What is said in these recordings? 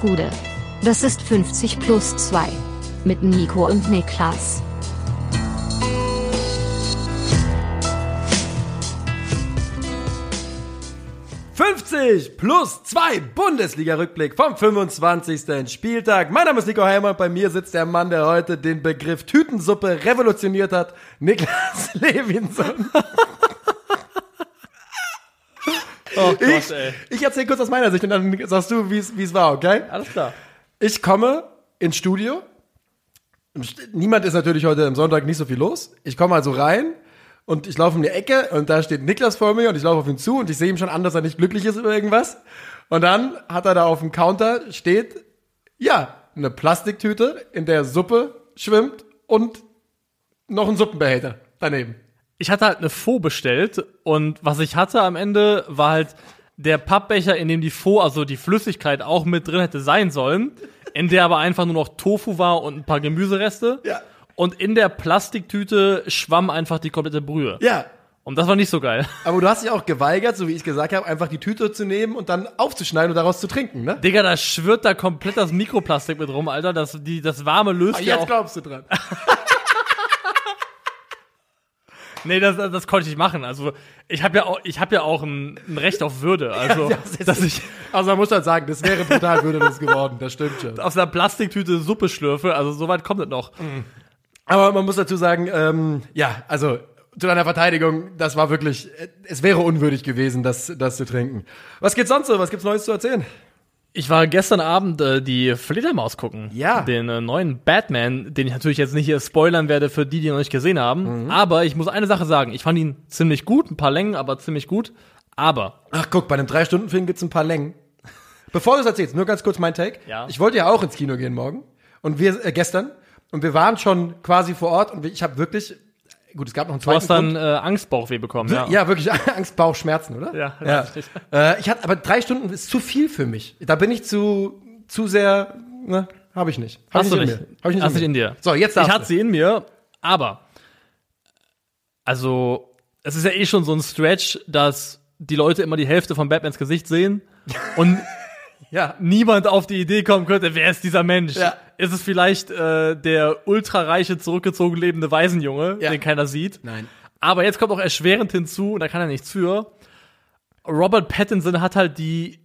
Gude. Das ist 50 plus 2. Mit Nico und Niklas. »50 plus 2 Bundesliga-Rückblick vom 25. Spieltag. Mein Name ist Nico Heimer und bei mir sitzt der Mann, der heute den Begriff Tütensuppe revolutioniert hat, Niklas Levinson. Oh Gott, Ich, ey. ich erzähle kurz aus meiner Sicht und dann sagst du, wie es war, okay? Alles klar. Ich komme ins Studio. Niemand ist natürlich heute am Sonntag nicht so viel los. Ich komme also rein und ich laufe um die Ecke und da steht Niklas vor mir und ich laufe auf ihn zu und ich sehe ihm schon an, dass er nicht glücklich ist über irgendwas. Und dann hat er da auf dem Counter steht, ja, eine Plastiktüte, in der Suppe schwimmt und noch ein Suppenbehälter daneben. Ich hatte halt eine Faux bestellt und was ich hatte am Ende war halt der Pappbecher, in dem die Faux, also die Flüssigkeit auch mit drin hätte sein sollen, in der aber einfach nur noch Tofu war und ein paar Gemüsereste. Ja. Und in der Plastiktüte schwamm einfach die komplette Brühe. Ja, Und das war nicht so geil. aber du hast dich auch geweigert, so wie ich gesagt habe, einfach die Tüte zu nehmen und dann aufzuschneiden und daraus zu trinken, ne? Digga, da schwirrt da komplett das Mikroplastik mit rum, Alter. Das, die, das Warme löst Ah, ja Jetzt auch. glaubst du dran. Nee, das, das, konnte ich machen. Also ich habe ja auch, ich habe ja auch ein, ein Recht auf Würde. Also Ja, das dass ich Also man muss halt sagen, das wäre brutal würdelos geworden, das stimmt schon. aus einer Plastiktüte Suppe schlürfe. Also so weit kommt es noch. Aber man muss dazu sagen, ähm, ja, also zu deiner Verteidigung, das war wirklich, äh, es wäre unwürdig gewesen, das, das zu trinken. Was geht sonst so? Was gibt's Neues zu erzählen? Ich war gestern Abend äh, die Fledermaus gucken. Ja. Den äh, neuen Batman, den ich natürlich jetzt nicht hier spoilern werde für die, die ihn noch nicht gesehen haben. Aber ich muss eine Sache sagen. Ich fand ihn ziemlich gut. Ein paar Längen, aber ziemlich gut. Aber Ach guck, bei einem Drei-Stunden-Film gibt's ein paar Längen. Bevor du es erzählst, nur ganz kurz mein Take. Ja. Ich wollte ja auch ins Kino gehen morgen. Und wir, äh, gestern. Und wir waren schon quasi vor Ort und ich habe wirklich, gut, es gab noch einen du zweiten hast dann äh, Angstbauchweh bekommen. Ja. Ja, wirklich Angst, Bauchschmerzen, oder? Ja, ja. richtig. Äh, ich hatte, aber drei Stunden ist zu viel für mich. Da bin ich zu, zu sehr, ne, habe ich nicht. Hab Hast ich du in nicht. mir. Hab ich nicht Hast in nicht in dir. So, jetzt Ich darfst hatte du. sie in mir, aber also es ist ja eh schon so ein Stretch, dass die Leute immer die Hälfte von Batmans Gesicht sehen und Ja. niemand auf die Idee kommen könnte, wer ist dieser Mensch? Ja. Ist es vielleicht äh, der ultrareiche, zurückgezogen lebende Waisenjunge, Ja. den keiner sieht? Nein. Aber jetzt kommt auch erschwerend hinzu, und da kann er nichts für. Robert Pattinson hat halt die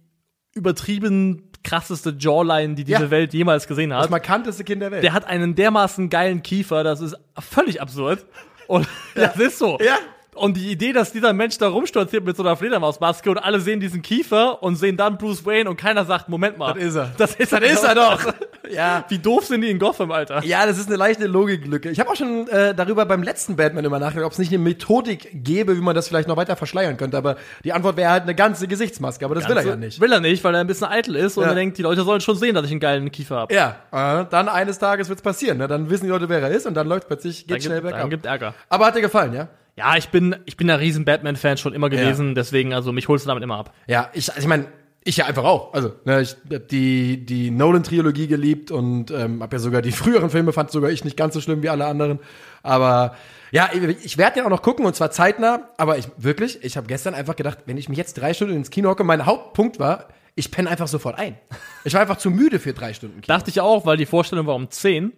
übertrieben krasseste Jawline, die diese Ja. Welt jemals gesehen hat. Das markanteste Kind der Welt. Der hat einen dermaßen geilen Kiefer, das ist völlig absurd. Und das ist so. Ja. Und die Idee, dass dieser Mensch da rumstolziert mit so einer Fledermausmaske und alle sehen diesen Kiefer und sehen dann Bruce Wayne und keiner sagt, Moment mal. Das ist er. Das ist, Das ist er doch. ja. Wie doof sind die in Gotham, Alter? Ja, das ist eine leichte Logiklücke. Ich habe auch schon äh, darüber beim letzten Batman immer nachgedacht, ob es nicht eine Methodik gäbe, wie man das vielleicht noch weiter verschleiern könnte. Aber die Antwort wäre halt eine ganze Gesichtsmaske. Aber das will er ja nicht. Will er nicht, weil er ein bisschen eitel ist und Ja. er denkt, die Leute sollen schon sehen, dass ich einen geilen Kiefer habe. Ja, äh, dann eines Tages wird's passieren. Ne? Dann wissen die Leute, wer er ist und dann läuft plötzlich, geht Dann schnell gibt, dann bergab. gibt Ärger. Aber hat dir gefallen, ja? Ja, ich bin, ich bin ein riesen Batman-Fan schon immer gewesen, deswegen, also mich holst du damit immer ab. Ja, ich, also ich meine, ich ja einfach auch. Also, ne, ich hab die, die Nolan-Trilogie geliebt und ähm, habe ja sogar die früheren Filme, fand sogar ich nicht ganz so schlimm wie alle anderen. Aber ja, ich, ich werde den auch noch gucken und zwar zeitnah. Aber ich wirklich, ich habe gestern einfach gedacht, wenn ich mich jetzt drei Stunden ins Kino hocke, mein Hauptpunkt war, ich penne einfach sofort ein. Ich war einfach zu müde für drei Stunden Kino. Dachte ich auch, weil die Vorstellung war um 10.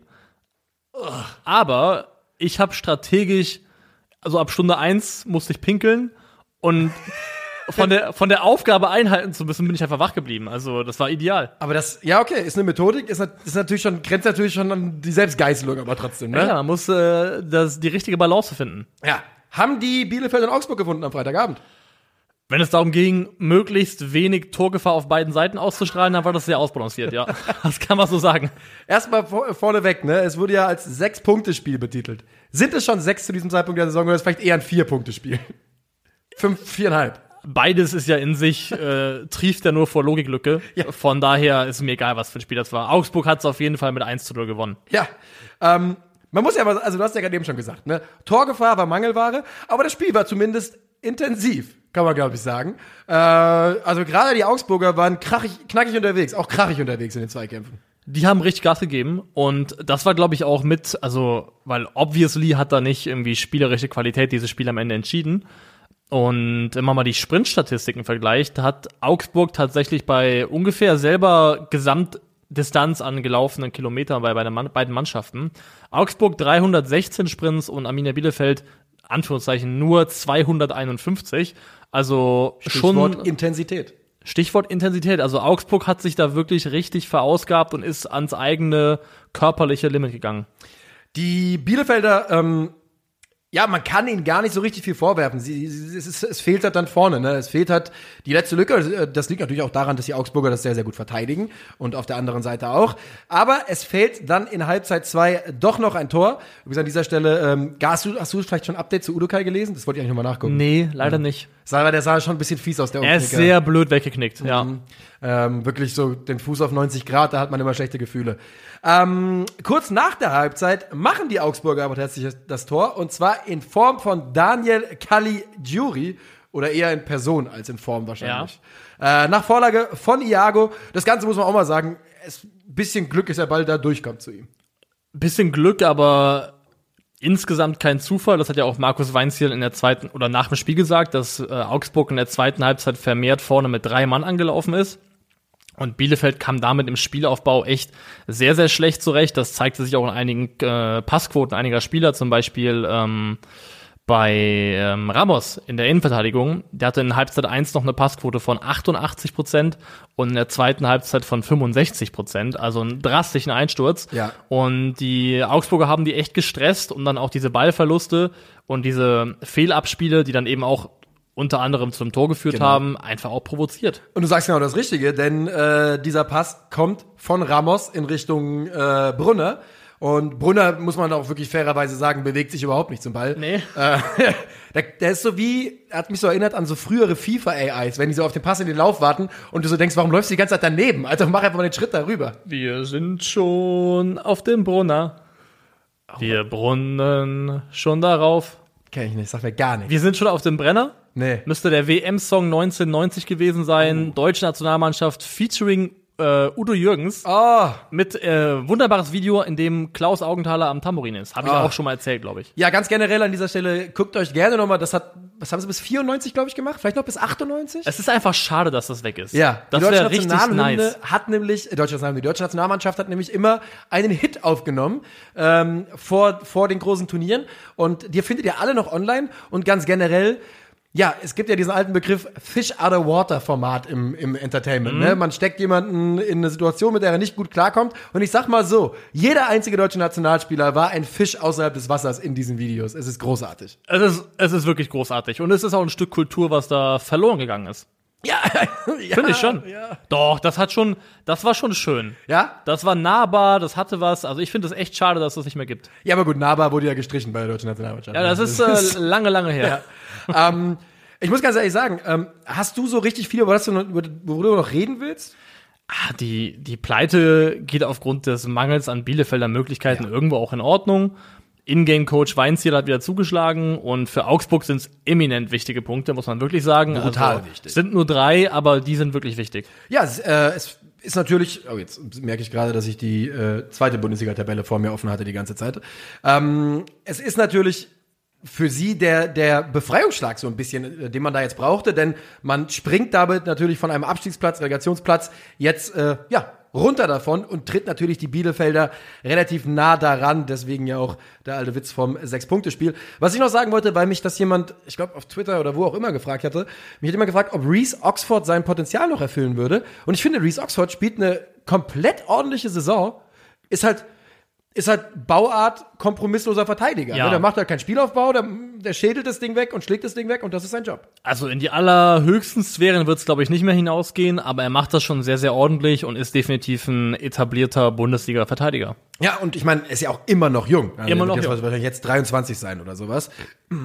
Aber ich habe strategisch, also ab Stunde 1 musste ich pinkeln und von der, von der Aufgabe einhalten zu müssen, bin ich einfach wach geblieben. Also das war ideal. Aber das, ja okay, ist eine Methodik, ist, ist natürlich schon, grenzt natürlich schon an die Selbstgeißelung, aber trotzdem, ne? Ja, man muss äh, das, die richtige Balance finden. ja. Haben die Bielefeld und Augsburg gefunden am Freitagabend? Wenn es darum ging, möglichst wenig Torgefahr auf beiden Seiten auszustrahlen, dann war das sehr ausbalanciert, ja. Das kann man so sagen. Erstmal vor, vorneweg, ne? Es wurde ja als Sechs-Punkte-Spiel betitelt. Sind es schon sechs zu diesem Zeitpunkt der Saison oder ist es vielleicht eher ein Vier-Punkte-Spiel? Fünf, viereinhalb. Beides ist ja in sich, äh, trieft ja nur vor Logiklücke. Ja. Von daher ist mir egal, was für ein Spiel das war. Augsburg hat es auf jeden Fall mit 1 zu 0 gewonnen. Ja. Ähm, man muss ja aber, also du hast ja gerade eben schon gesagt, ne? Torgefahr war Mangelware, aber das Spiel war zumindest intensiv, kann man glaube ich sagen. Äh, also gerade die Augsburger waren krachig, knackig unterwegs, auch krachig unterwegs in den Zweikämpfen. Die haben richtig Gas gegeben und das war, glaube ich, auch mit, also, weil obviously hat da nicht irgendwie spielerische Qualität dieses Spiel am Ende entschieden. Und wenn man mal die Sprintstatistiken vergleicht, hat Augsburg tatsächlich bei ungefähr selber Distanz an gelaufenen Kilometern bei, bei beiden Mannschaften. Augsburg 316 Sprints und Arminia Bielefeld, Anführungszeichen, nur 251. Also Stichwort schon Intensität. Stichwort Intensität. Also Augsburg hat sich da wirklich richtig verausgabt und ist ans eigene körperliche Limit gegangen. Die Bielefelder, ähm, ja, man kann ihnen gar nicht so richtig viel vorwerfen. Sie, sie, es, es fehlt halt dann vorne. Ne? Es fehlt halt die letzte Lücke. Das liegt natürlich auch daran, dass die Augsburger das sehr, sehr gut verteidigen und auf der anderen Seite auch. Aber es fehlt dann in Halbzeit zwei doch noch ein Tor. Übrigens an dieser Stelle, ähm, hast, du, hast du vielleicht schon ein Update zu Udokai gelesen? Das wollte ich eigentlich nochmal nachgucken. Nee, leider nicht. Sah, der sah schon ein bisschen fies aus, der Er ist Umknicker. sehr blöd weggeknickt, ja. Ähm, wirklich so den Fuß auf 90 Grad, da hat man immer schlechte Gefühle. Ähm, kurz nach der Halbzeit machen die Augsburger aber tatsächlich das Tor und zwar in Form von Daniel Caligiuri oder eher in Person als in Form wahrscheinlich. Äh, nach Vorlage von Iago. Das Ganze muss man auch mal sagen, es, bisschen Glück ist der Ball da durchkommt zu ihm. Bisschen Glück, aber insgesamt kein Zufall. Das hat ja auch Markus Weinziel in der zweiten oder nach dem Spiel gesagt, dass äh, Augsburg in der zweiten Halbzeit vermehrt vorne mit drei Mann angelaufen ist. Und Bielefeld kam damit im Spielaufbau echt sehr, sehr schlecht zurecht. Das zeigte sich auch in einigen äh, Passquoten einiger Spieler, zum Beispiel ähm, bei ähm, Ramos in der Innenverteidigung. Der hatte in Halbzeit 1 noch eine Passquote von 88 Prozent und in der zweiten Halbzeit von 65 Prozent. Also einen drastischen Einsturz. Ja. Und die Augsburger haben die echt gestresst und dann auch diese Ballverluste und diese Fehlabspiele, die dann eben auch unter anderem zum Tor geführt Genau. haben, einfach auch provoziert. Und du sagst genau das Richtige, denn äh, dieser Pass kommt von Ramos in Richtung äh, Brunner. Und Brunner, muss man auch wirklich fairerweise sagen, bewegt sich überhaupt nicht zum Ball. Nee. Äh, der, der ist so wie, er hat mich so erinnert an so frühere FIFA-AIs, wenn die so auf den Pass in den Lauf warten und du so denkst, warum läufst du die ganze Zeit daneben? Also mach einfach mal den Schritt darüber. Wir sind schon auf dem Brunner. Wir brunnen schon darauf. Kenn ich nicht, sag mir gar nicht. Wir sind schon auf dem Brenner. Nee. Müsste der WM-Song 1990 gewesen sein. Deutsche Nationalmannschaft featuring äh, Udo Jürgens Oh, mit äh, wunderbares Video, in dem Klaus Augenthaler am Tambourin ist. Habe ich Ah. auch schon mal erzählt, glaube ich. ja, ganz generell an dieser Stelle, guckt euch gerne nochmal, das hat, was haben sie bis 94, glaube ich, gemacht? Vielleicht noch bis 98? Es ist einfach schade, dass das weg ist. Ja, das die deutsche Nationalhymne nice. hat nämlich, äh, deutsche Nationalhymne, die deutsche Nationalmannschaft hat nämlich immer einen Hit aufgenommen ähm, vor, vor den großen Turnieren und die findet ihr alle noch online und ganz generell, ja, es gibt ja diesen alten Begriff Fish out of water Format im, im Entertainment. Mhm. Ne? Man steckt jemanden in eine Situation, mit der er nicht gut klarkommt und ich sag mal so, jeder einzige deutsche Nationalspieler war ein Fisch außerhalb des Wassers in diesen Videos. Es ist großartig. Es ist, es ist wirklich großartig. Und es ist auch ein Stück Kultur, was da verloren gegangen ist. Ja, Finde ich schon. Ja. Doch, das hat schon, das war schon schön. ja? Das war nahbar, das hatte was. Also ich finde es echt schade, dass das nicht mehr gibt. Ja, aber gut, Naba wurde ja gestrichen bei der deutschen Nationalmannschaft. Ja, das ist äh, lange, lange her. ähm, ich muss ganz ehrlich sagen, ähm, hast du so richtig viel, über das du noch, über, worüber du noch reden willst? Ah, die, die Pleite geht aufgrund des Mangels an Bielefelder Möglichkeiten irgendwo auch in Ordnung. Ingame-Coach Weinziel hat wieder zugeschlagen und für Augsburg sind es eminent wichtige Punkte, muss man wirklich sagen. Brutal also, wichtig. Es sind nur drei, aber die sind wirklich wichtig. Ja, es, äh, es ist natürlich, oh, jetzt merke ich gerade, dass ich die äh, zweite Bundesliga-Tabelle vor mir offen hatte die ganze Zeit. Ähm, es ist natürlich für sie der, der Befreiungsschlag so ein bisschen, äh, den man da jetzt brauchte, denn man springt damit natürlich von einem Abstiegsplatz, Relegationsplatz jetzt, äh, ja, runter davon und tritt natürlich die Bielefelder relativ nah daran, deswegen ja auch der alte Witz vom Sechs-Punkte-Spiel. Was ich noch sagen wollte, weil mich das jemand, ich glaube auf Twitter oder wo auch immer gefragt hatte, mich hat jemand gefragt, ob Reese Oxford sein Potenzial noch erfüllen würde. Und ich finde, Reese Oxford spielt eine komplett ordentliche Saison, ist halt ist halt Bauart kompromissloser Verteidiger. Ja. Ne? Der macht halt keinen Spielaufbau, der, der schädelt das Ding weg und schlägt das Ding weg und das ist sein Job. Also in die allerhöchsten Sphären wird es, glaube ich, nicht mehr hinausgehen, aber er macht das schon sehr, sehr ordentlich und ist definitiv ein etablierter Bundesliga-Verteidiger. Ja, und ich meine, er ist ja auch immer noch jung. Also Immer er wird noch jetzt jung. wahrscheinlich jetzt 23 sein oder sowas.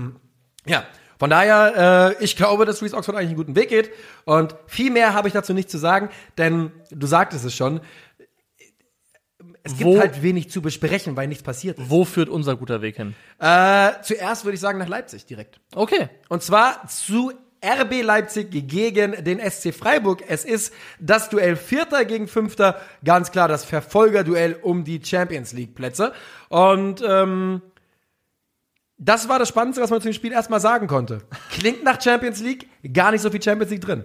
Ja, von daher, äh, ich glaube, dass Reese Oxford eigentlich einen guten Weg geht. Und viel mehr habe ich dazu nicht zu sagen, denn du sagtest es schon, es gibt Wo- halt wenig zu besprechen, weil nichts passiert ist. Wo führt unser guter Weg hin? Äh, zuerst würde ich sagen nach Leipzig direkt. Okay. Und zwar zu RB Leipzig gegen den SC Freiburg. Es ist das Duell Vierter gegen Fünfter. Ganz klar das Verfolgerduell um die Champions League Plätze. Und ähm, das war das Spannendste, was man zu dem Spiel erstmal sagen konnte. Klingt nach Champions League, gar nicht so viel Champions League drin.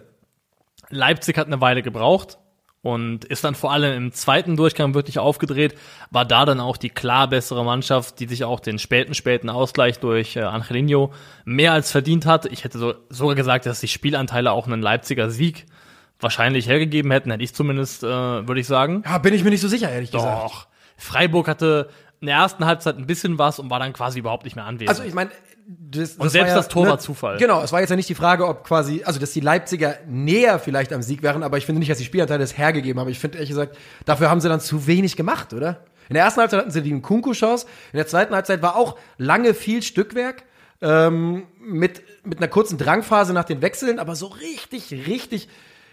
Leipzig hat eine Weile gebraucht, und ist dann vor allem im zweiten Durchgang wirklich aufgedreht, war da dann auch die klar bessere Mannschaft, die sich auch den späten, späten Ausgleich durch äh, Angelino mehr als verdient hat. Ich hätte so, sogar gesagt, dass die Spielanteile auch einen Leipziger Sieg wahrscheinlich hergegeben hätten, hätte ich zumindest, äh, würde ich sagen. Ja, bin ich mir nicht so sicher, ehrlich gesagt. Doch. Freiburg hatte in der ersten Halbzeit ein bisschen was und war dann quasi überhaupt nicht mehr anwesend. Also ich meine, das, Und selbst das Tor war Zufall. Genau, es war jetzt ja nicht die Frage, ob quasi, also dass die Leipziger näher vielleicht am Sieg wären, aber ich finde nicht, dass die Spielanteile das hergegeben haben. Ich finde ehrlich gesagt, dafür haben sie dann zu wenig gemacht, oder? In der ersten Halbzeit hatten sie die Kunku-Chance, in der zweiten Halbzeit war auch lange viel Stückwerk. Ähm, mit, mit einer kurzen Drangphase nach den Wechseln, aber so richtig, richtig.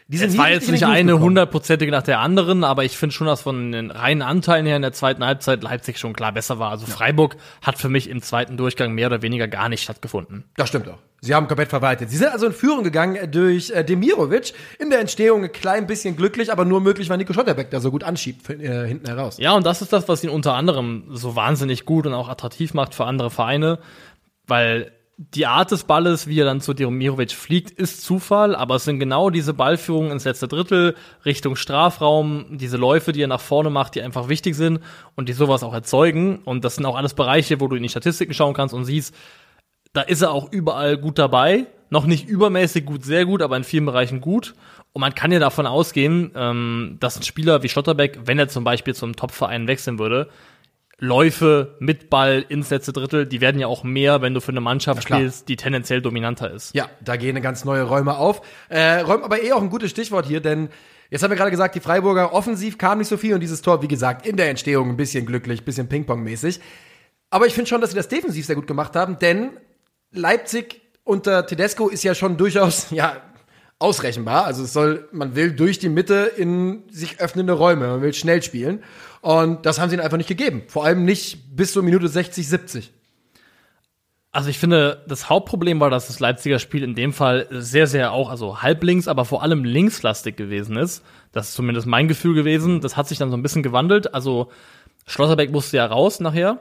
Die sind Es war jetzt nicht eine hundertprozentige nach der anderen, aber ich finde schon, dass von den reinen Anteilen her in der zweiten Halbzeit Leipzig schon klar besser war. Also Freiburg hat für mich im zweiten Durchgang mehr oder weniger gar nicht stattgefunden. Das stimmt auch. Sie haben komplett verwaltet. Sie sind also in Führung gegangen durch äh, Demirovic. In der Entstehung ein klein bisschen glücklich, aber nur möglich, weil Nico Schotterbeck da so gut anschiebt äh, hinten heraus. Ja, und das ist das, was ihn unter anderem so wahnsinnig gut und auch attraktiv macht für andere Vereine, weil die Art des Balles, wie er dann zu Demirovic fliegt, ist Zufall, aber es sind genau diese Ballführungen ins letzte Drittel, Richtung Strafraum, diese Läufe, die er nach vorne macht, die einfach wichtig sind und die sowas auch erzeugen. Und das sind auch alles Bereiche, wo du in die Statistiken schauen kannst und siehst, da ist er auch überall gut dabei. Noch nicht übermäßig gut, sehr gut, aber in vielen Bereichen gut. Und man kann ja davon ausgehen, ähm, dass ein Spieler wie Schlotterbeck, wenn er zum Beispiel zum Topverein wechseln würde, Läufe mit Ball ins letzte Drittel, die werden ja auch mehr, wenn du für eine Mannschaft spielst, die tendenziell dominanter ist. Ja, da gehen ganz neue Räume auf. Äh, Räum, aber eh auch ein gutes Stichwort hier, denn jetzt haben wir gerade gesagt, die Freiburger offensiv kam nicht so viel und dieses Tor, wie gesagt, in der Entstehung ein bisschen glücklich, ein bisschen Ping-Pong-mäßig. Aber ich finde schon, dass sie das defensiv sehr gut gemacht haben, denn Leipzig unter Tedesco ist ja schon durchaus, ja, ausrechenbar. Also es soll, man will durch die Mitte in sich öffnende Räume, man will schnell spielen. Und das haben sie ihnen einfach nicht gegeben. Vor allem nicht bis zur Minute 60, 70. Also ich finde, das Hauptproblem war, dass das Leipziger Spiel in dem Fall sehr, sehr auch, also halblinks, aber vor allem linkslastig gewesen ist. Das ist zumindest mein Gefühl gewesen. Das hat sich dann so ein bisschen gewandelt. Also Schlotterbeck musste ja raus nachher.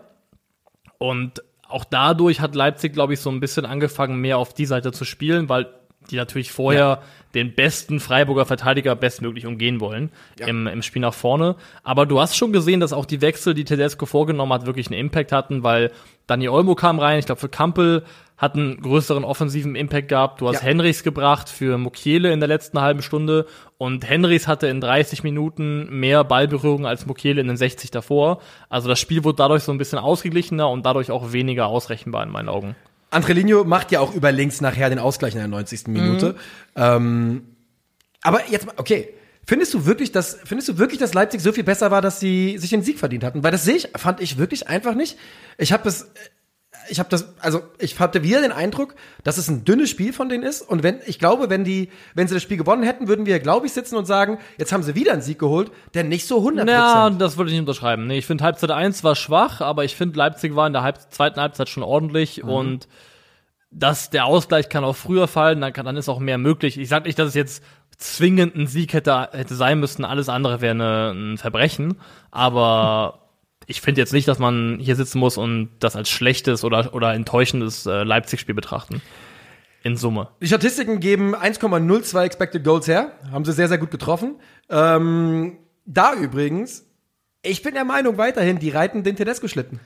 Und auch dadurch hat Leipzig, glaube ich, so ein bisschen angefangen, mehr auf die Seite zu spielen, weil die natürlich vorher den besten Freiburger Verteidiger bestmöglich umgehen wollen im, im Spiel nach vorne. Aber du hast schon gesehen, dass auch die Wechsel, die Tedesco vorgenommen hat, wirklich einen Impact hatten, weil Dani Olmo kam rein. Ich glaube, für Kampel hat einen größeren offensiven Impact gehabt. Du hast Ja. Henrichs gebracht für Mukiele in der letzten halben Stunde und Henrichs hatte in 30 Minuten mehr Ballberührung als Mukiele in den 60 davor. Also das Spiel wurde dadurch so ein bisschen ausgeglichener und dadurch auch weniger ausrechenbar in meinen Augen. Angelino macht ja auch über links nachher den Ausgleich in der 90. Minute. Ähm, aber jetzt mal, okay. Findest du wirklich, dass, findest du wirklich, dass Leipzig so viel besser war, dass sie sich den Sieg verdient hatten? Weil das sehe ich, fand ich wirklich einfach nicht. Ich habe das, ich habe das, also ich hatte wieder den Eindruck, dass es ein dünnes Spiel von denen ist. Und wenn, ich glaube, wenn die, wenn sie das Spiel gewonnen hätten, würden wir, glaube ich, sitzen und sagen, jetzt haben sie wieder einen Sieg geholt, der nicht so 100 Ja, das würde ich nicht unterschreiben. Nee, ich finde Halbzeit 1 war schwach, aber ich finde Leipzig war in der Halb zweiten Halbzeit schon ordentlich und dass der Ausgleich kann auch früher fallen, dann, kann, dann ist auch mehr möglich. Ich sage nicht, dass es jetzt zwingend ein Sieg hätte, hätte sein müssen, alles andere wäre ein Verbrechen, aber ich finde jetzt nicht, dass man hier sitzen muss und das als schlechtes oder, oder enttäuschendes äh, Leipzig-Spiel betrachten. In Summe. Die Statistiken geben 1,02 Expected Goals her. Haben sie sehr, sehr gut getroffen. Ähm, da übrigens, ich bin der Meinung weiterhin, die reiten den Tedesco-Schlitten.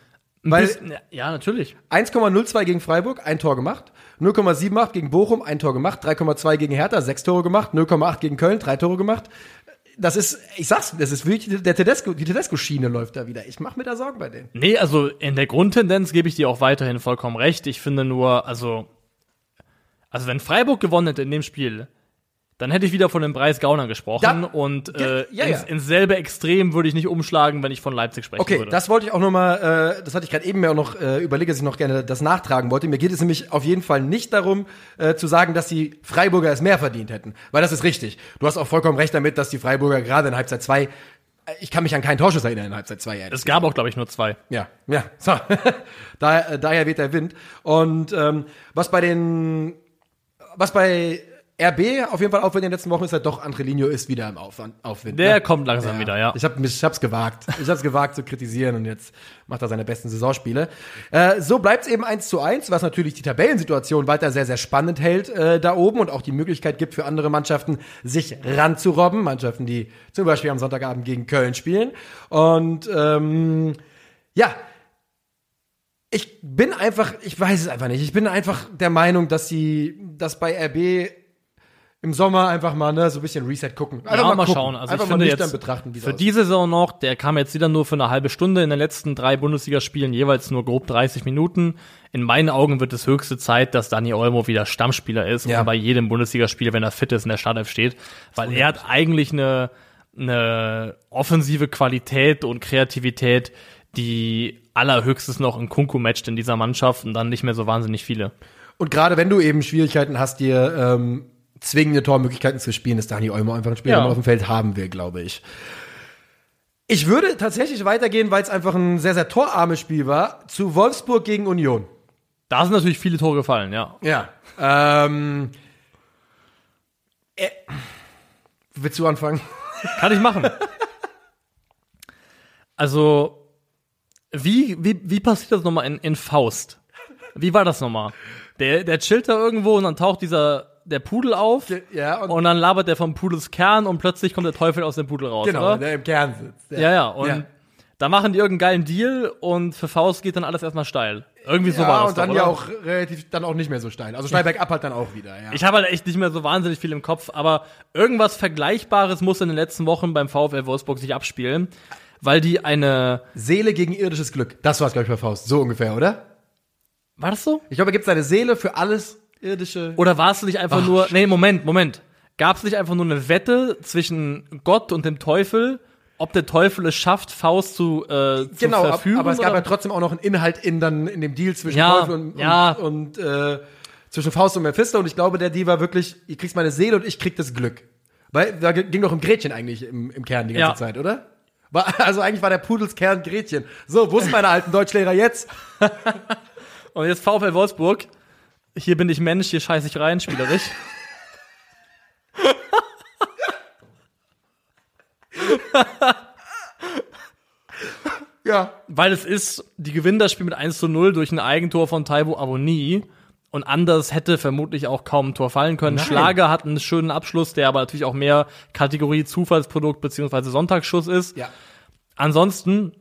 Weil ja, natürlich. 1,02 gegen Freiburg, ein Tor gemacht. 0,78 gegen Bochum, ein Tor gemacht. 3,2 gegen Hertha, sechs Tore gemacht. 0,8 gegen Köln, drei Tore gemacht. Das ist, ich sag's, das ist wirklich, der Tedesco, die Tedesco-Schiene läuft da wieder. Ich mach mir da Sorgen bei denen. Nee, also in der Grundtendenz gebe ich dir auch weiterhin vollkommen recht. Ich finde nur, also, also wenn Freiburg gewonnen hätte in dem Spiel, dann hätte ich wieder von dem Preis Gauner gesprochen Ja, und äh, ja, ins, ja. ins selbe Extrem würde ich nicht umschlagen, wenn ich von Leipzig sprechen Okay, würde. das wollte ich auch noch mal, äh, das hatte ich gerade eben mir auch noch äh, überlegt, dass ich noch gerne das nachtragen wollte. Mir geht es nämlich auf jeden Fall nicht darum, äh, zu sagen, dass die Freiburger es mehr verdient hätten, weil das ist richtig. Du hast auch vollkommen recht damit, dass die Freiburger gerade in Halbzeit zwei, äh, ich kann mich an keinen Torschuss erinnern in Halbzeit zwei. ehrlich es gab auch, glaube ich, nur zwei. ja, ja, so. da, äh, daher weht der Wind. Und ähm, was bei den, was bei RB auf jeden Fall Aufwind in den letzten Wochen ist halt doch Angelino ist wieder im Aufwand, Aufwind. Der ne? kommt langsam wieder, ja. Ich habe ich hab's gewagt. Ich hab's gewagt zu kritisieren und jetzt macht er seine besten Saisonspiele. Äh, so bleibt's eben eins zu eins, was natürlich die Tabellensituation weiter sehr, sehr spannend hält äh, da oben und auch die Möglichkeit gibt für andere Mannschaften, sich ranzurobben. Mannschaften, die zum Beispiel am Sonntagabend gegen Köln spielen. Und ähm, ja, ich bin einfach, ich weiß es einfach nicht. Ich bin einfach der Meinung, dass sie, dass bei RB im Sommer einfach mal ne, so ein bisschen Reset gucken. Einfach ja, mal, gucken. schauen. Also einfach ich mal finde jetzt betrachten, wie für aussieht. die Saison noch, der kam jetzt wieder nur für eine halbe Stunde in den letzten drei Bundesligaspielen, jeweils nur grob 30 Minuten. In meinen Augen wird es höchste Zeit, dass Dani Olmo wieder Stammspieler ist Ja. und bei jedem Bundesligaspiel, wenn er fit ist, in der Startelf steht, weil er hat eigentlich eine, eine offensive Qualität und Kreativität, die allerhöchstes noch in Kunku matcht in dieser Mannschaft und dann nicht mehr so wahnsinnig viele. Und gerade wenn du eben Schwierigkeiten hast, dir ähm, zwingende Tormöglichkeiten zu spielen, ist Dani Olmo einfach ein Spieler, Ja. auf dem Feld haben will, glaube ich. Ich würde tatsächlich weitergehen, weil es einfach ein sehr, sehr torarmes Spiel war, zu Wolfsburg gegen Union. Da sind natürlich viele Tore gefallen, ja. Ja. Ähm, äh, willst du anfangen? Kann ich machen. Also, wie, wie, wie passiert das nochmal in, in Faust? Wie war das nochmal? Der, der chillt da irgendwo und dann taucht dieser, der Pudel auf Ja, und, und dann labert der vom Pudels Kern und plötzlich kommt der Teufel aus dem Pudel raus, genau, oder? der im Kern sitzt. Ja, ja, und Ja. da machen die irgendeinen geilen Deal und für Faust geht dann alles erstmal steil. Irgendwie so ja, war das und dann doch, ja auch relativ, dann auch nicht mehr so steil. Also steil bergab halt dann auch wieder, ja. Ich habe halt echt nicht mehr so wahnsinnig viel im Kopf, aber irgendwas Vergleichbares muss in den letzten Wochen beim VfL Wolfsburg sich abspielen, weil die eine, Seele gegen irdisches Glück. Das war's, glaube ich, bei Faust. So ungefähr, oder? war das so? Ich glaube, er gibt seine Seele für alles irdische. Oder war es nicht einfach Ach, nur, nee, Moment, Moment. Gab es nicht einfach nur eine Wette zwischen Gott und dem Teufel, ob der Teufel es schafft, Faust zu, äh, zu Genau, ab- verführen? aber es gab oder? ja trotzdem auch noch einen Inhalt in, dann, in dem Deal zwischen Ja, Teufel und, ja. und, und äh, zwischen Faust und Mephisto. Und ich glaube, der Deal war wirklich, ihr kriegst meine Seele und ich krieg das Glück. Weil da ging doch um Gretchen eigentlich im, im Kern die ganze Ja. Zeit, oder? War, also eigentlich war der Pudels Kern Gretchen. So, wo sind meine alten Deutschlehrer jetzt? Und jetzt VfL Wolfsburg. Hier bin ich Mensch, hier scheiße ich rein, spielerisch. Ja. Weil es ist, die gewinnen das Spiel mit 1 zu 0 durch ein Eigentor von Taiwo Avoni. Und anders hätte vermutlich auch kaum ein Tor fallen können. Nein. Schlager hat einen schönen Abschluss, der aber natürlich auch mehr Kategorie Zufallsprodukt beziehungsweise Sonntagsschuss ist. Ja. Ansonsten,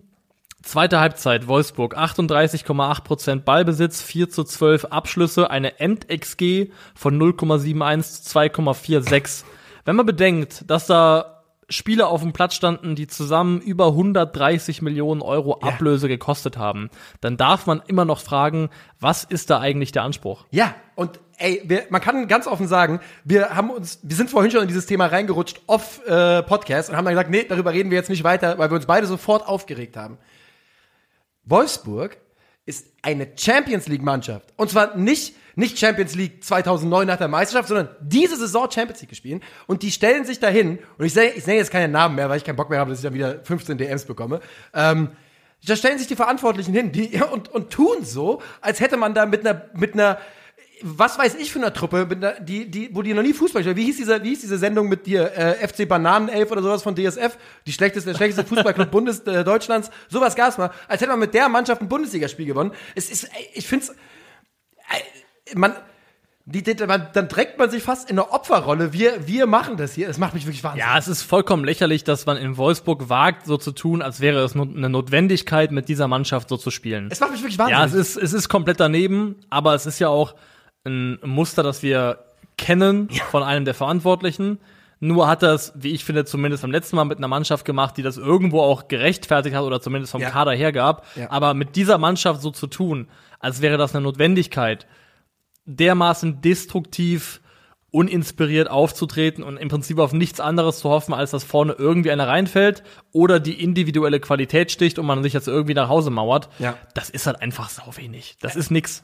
zweite Halbzeit, Wolfsburg, 38,8% Ballbesitz, 4 zu 12 Abschlüsse, eine End-XG von 0,71 zu 2,46. Wenn man bedenkt, dass da Spieler auf dem Platz standen, die zusammen über 130 Millionen Euro Ja. Ablöse gekostet haben, dann darf man immer noch fragen, was ist da eigentlich der Anspruch? Ja, und ey, wir, man kann ganz offen sagen, wir haben uns, wir sind vorhin schon in dieses Thema reingerutscht off äh, Podcast und haben dann gesagt, nee, darüber reden wir jetzt nicht weiter, weil wir uns beide sofort aufgeregt haben. Wolfsburg ist eine Champions League Mannschaft. Und zwar nicht nicht Champions League 2009 nach der Meisterschaft, sondern diese Saison Champions League gespielt. Und die stellen sich dahin und ich sage ich nenne jetzt keine Namen mehr, weil ich keinen Bock mehr habe, dass ich dann wieder 15 DMs bekomme. Ähm, da stellen sich die Verantwortlichen hin die, und, und tun so, als hätte man da mit einer, mit einer, was weiß ich für einer Truppe, die, die, wo die noch nie Fußball spielen. Wie hieß diese, wie hieß diese Sendung mit dir, äh, FC Bananenelf oder sowas von DSF? Die schlechteste, der schlechteste Fußballclub Bundes, äh, Deutschlands. Sowas gab's mal. Als hätte man mit der Mannschaft ein Bundesligaspiel gewonnen. Es ist, ich find's, man, die, die, man, dann trägt man sich fast in eine Opferrolle. Wir, wir machen das hier. Es macht mich wirklich wahnsinnig. Ja, es ist vollkommen lächerlich, dass man in Wolfsburg wagt, so zu tun, als wäre es nur eine Notwendigkeit, mit dieser Mannschaft so zu spielen. Es macht mich wirklich Ja, wahnsinnig. es ist, es ist komplett daneben, aber es ist ja auch ein Muster, das wir kennen von einem der Verantwortlichen. Nur hat das, wie ich finde, zumindest beim letzten Mal mit einer Mannschaft gemacht, die das irgendwo auch gerechtfertigt hat oder zumindest vom Ja. Kader her gab. Ja. Aber mit dieser Mannschaft so zu tun, als wäre das eine Notwendigkeit, dermaßen destruktiv, uninspiriert aufzutreten und im Prinzip auf nichts anderes zu hoffen, als dass vorne irgendwie einer reinfällt oder die individuelle Qualität sticht und man sich jetzt irgendwie nach Hause mauert. Ja. Das ist halt einfach sau wenig. Das ist nix.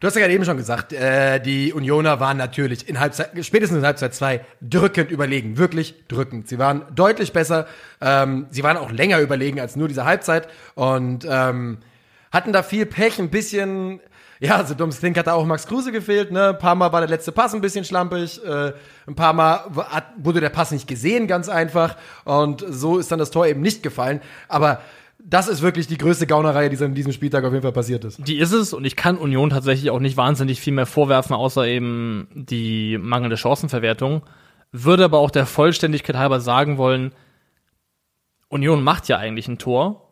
Du hast ja gerade eben schon gesagt, äh, die Unioner waren natürlich in Halbzeit, spätestens in Halbzeit zwei drückend überlegen, wirklich drückend. Sie waren deutlich besser, ähm, sie waren auch länger überlegen als nur diese Halbzeit und ähm, hatten da viel Pech, ein bisschen Ja, so dumm es klingt, hat da auch Max Kruse gefehlt. Ne? Ein paar Mal war der letzte Pass ein bisschen schlampig. Äh, ein paar Mal wurde der Pass nicht gesehen, ganz einfach. Und so ist dann das Tor eben nicht gefallen. Aber das ist wirklich die größte Gaunerei, die so in diesem Spieltag auf jeden Fall passiert ist. Die ist es und ich kann Union tatsächlich auch nicht wahnsinnig viel mehr vorwerfen, außer eben die mangelnde Chancenverwertung. Würde aber auch der Vollständigkeit halber sagen wollen, Union macht ja eigentlich ein Tor.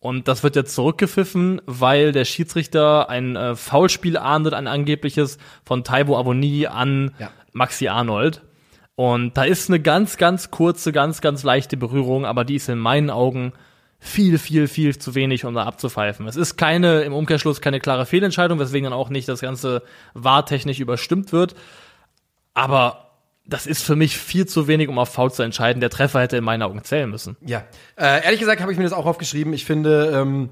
Und das wird jetzt zurückgepfiffen, weil der Schiedsrichter ein äh, Foulspiel ahndet, ein angebliches von Taibo Avoni an Ja. Maxi Arnold. Und da ist eine ganz, ganz kurze, ganz, ganz leichte Berührung, aber die ist in meinen Augen viel, viel, viel zu wenig, um da abzupfeifen. Es ist keine, im Umkehrschluss keine klare Fehlentscheidung, weswegen dann auch nicht das Ganze wahrtechnisch überstimmt wird. Aber das ist für mich viel zu wenig, um auf Foul zu entscheiden. Der Treffer hätte in meinen Augen zählen müssen. Ja, äh, ehrlich gesagt habe ich mir das auch aufgeschrieben. Ich finde, ähm,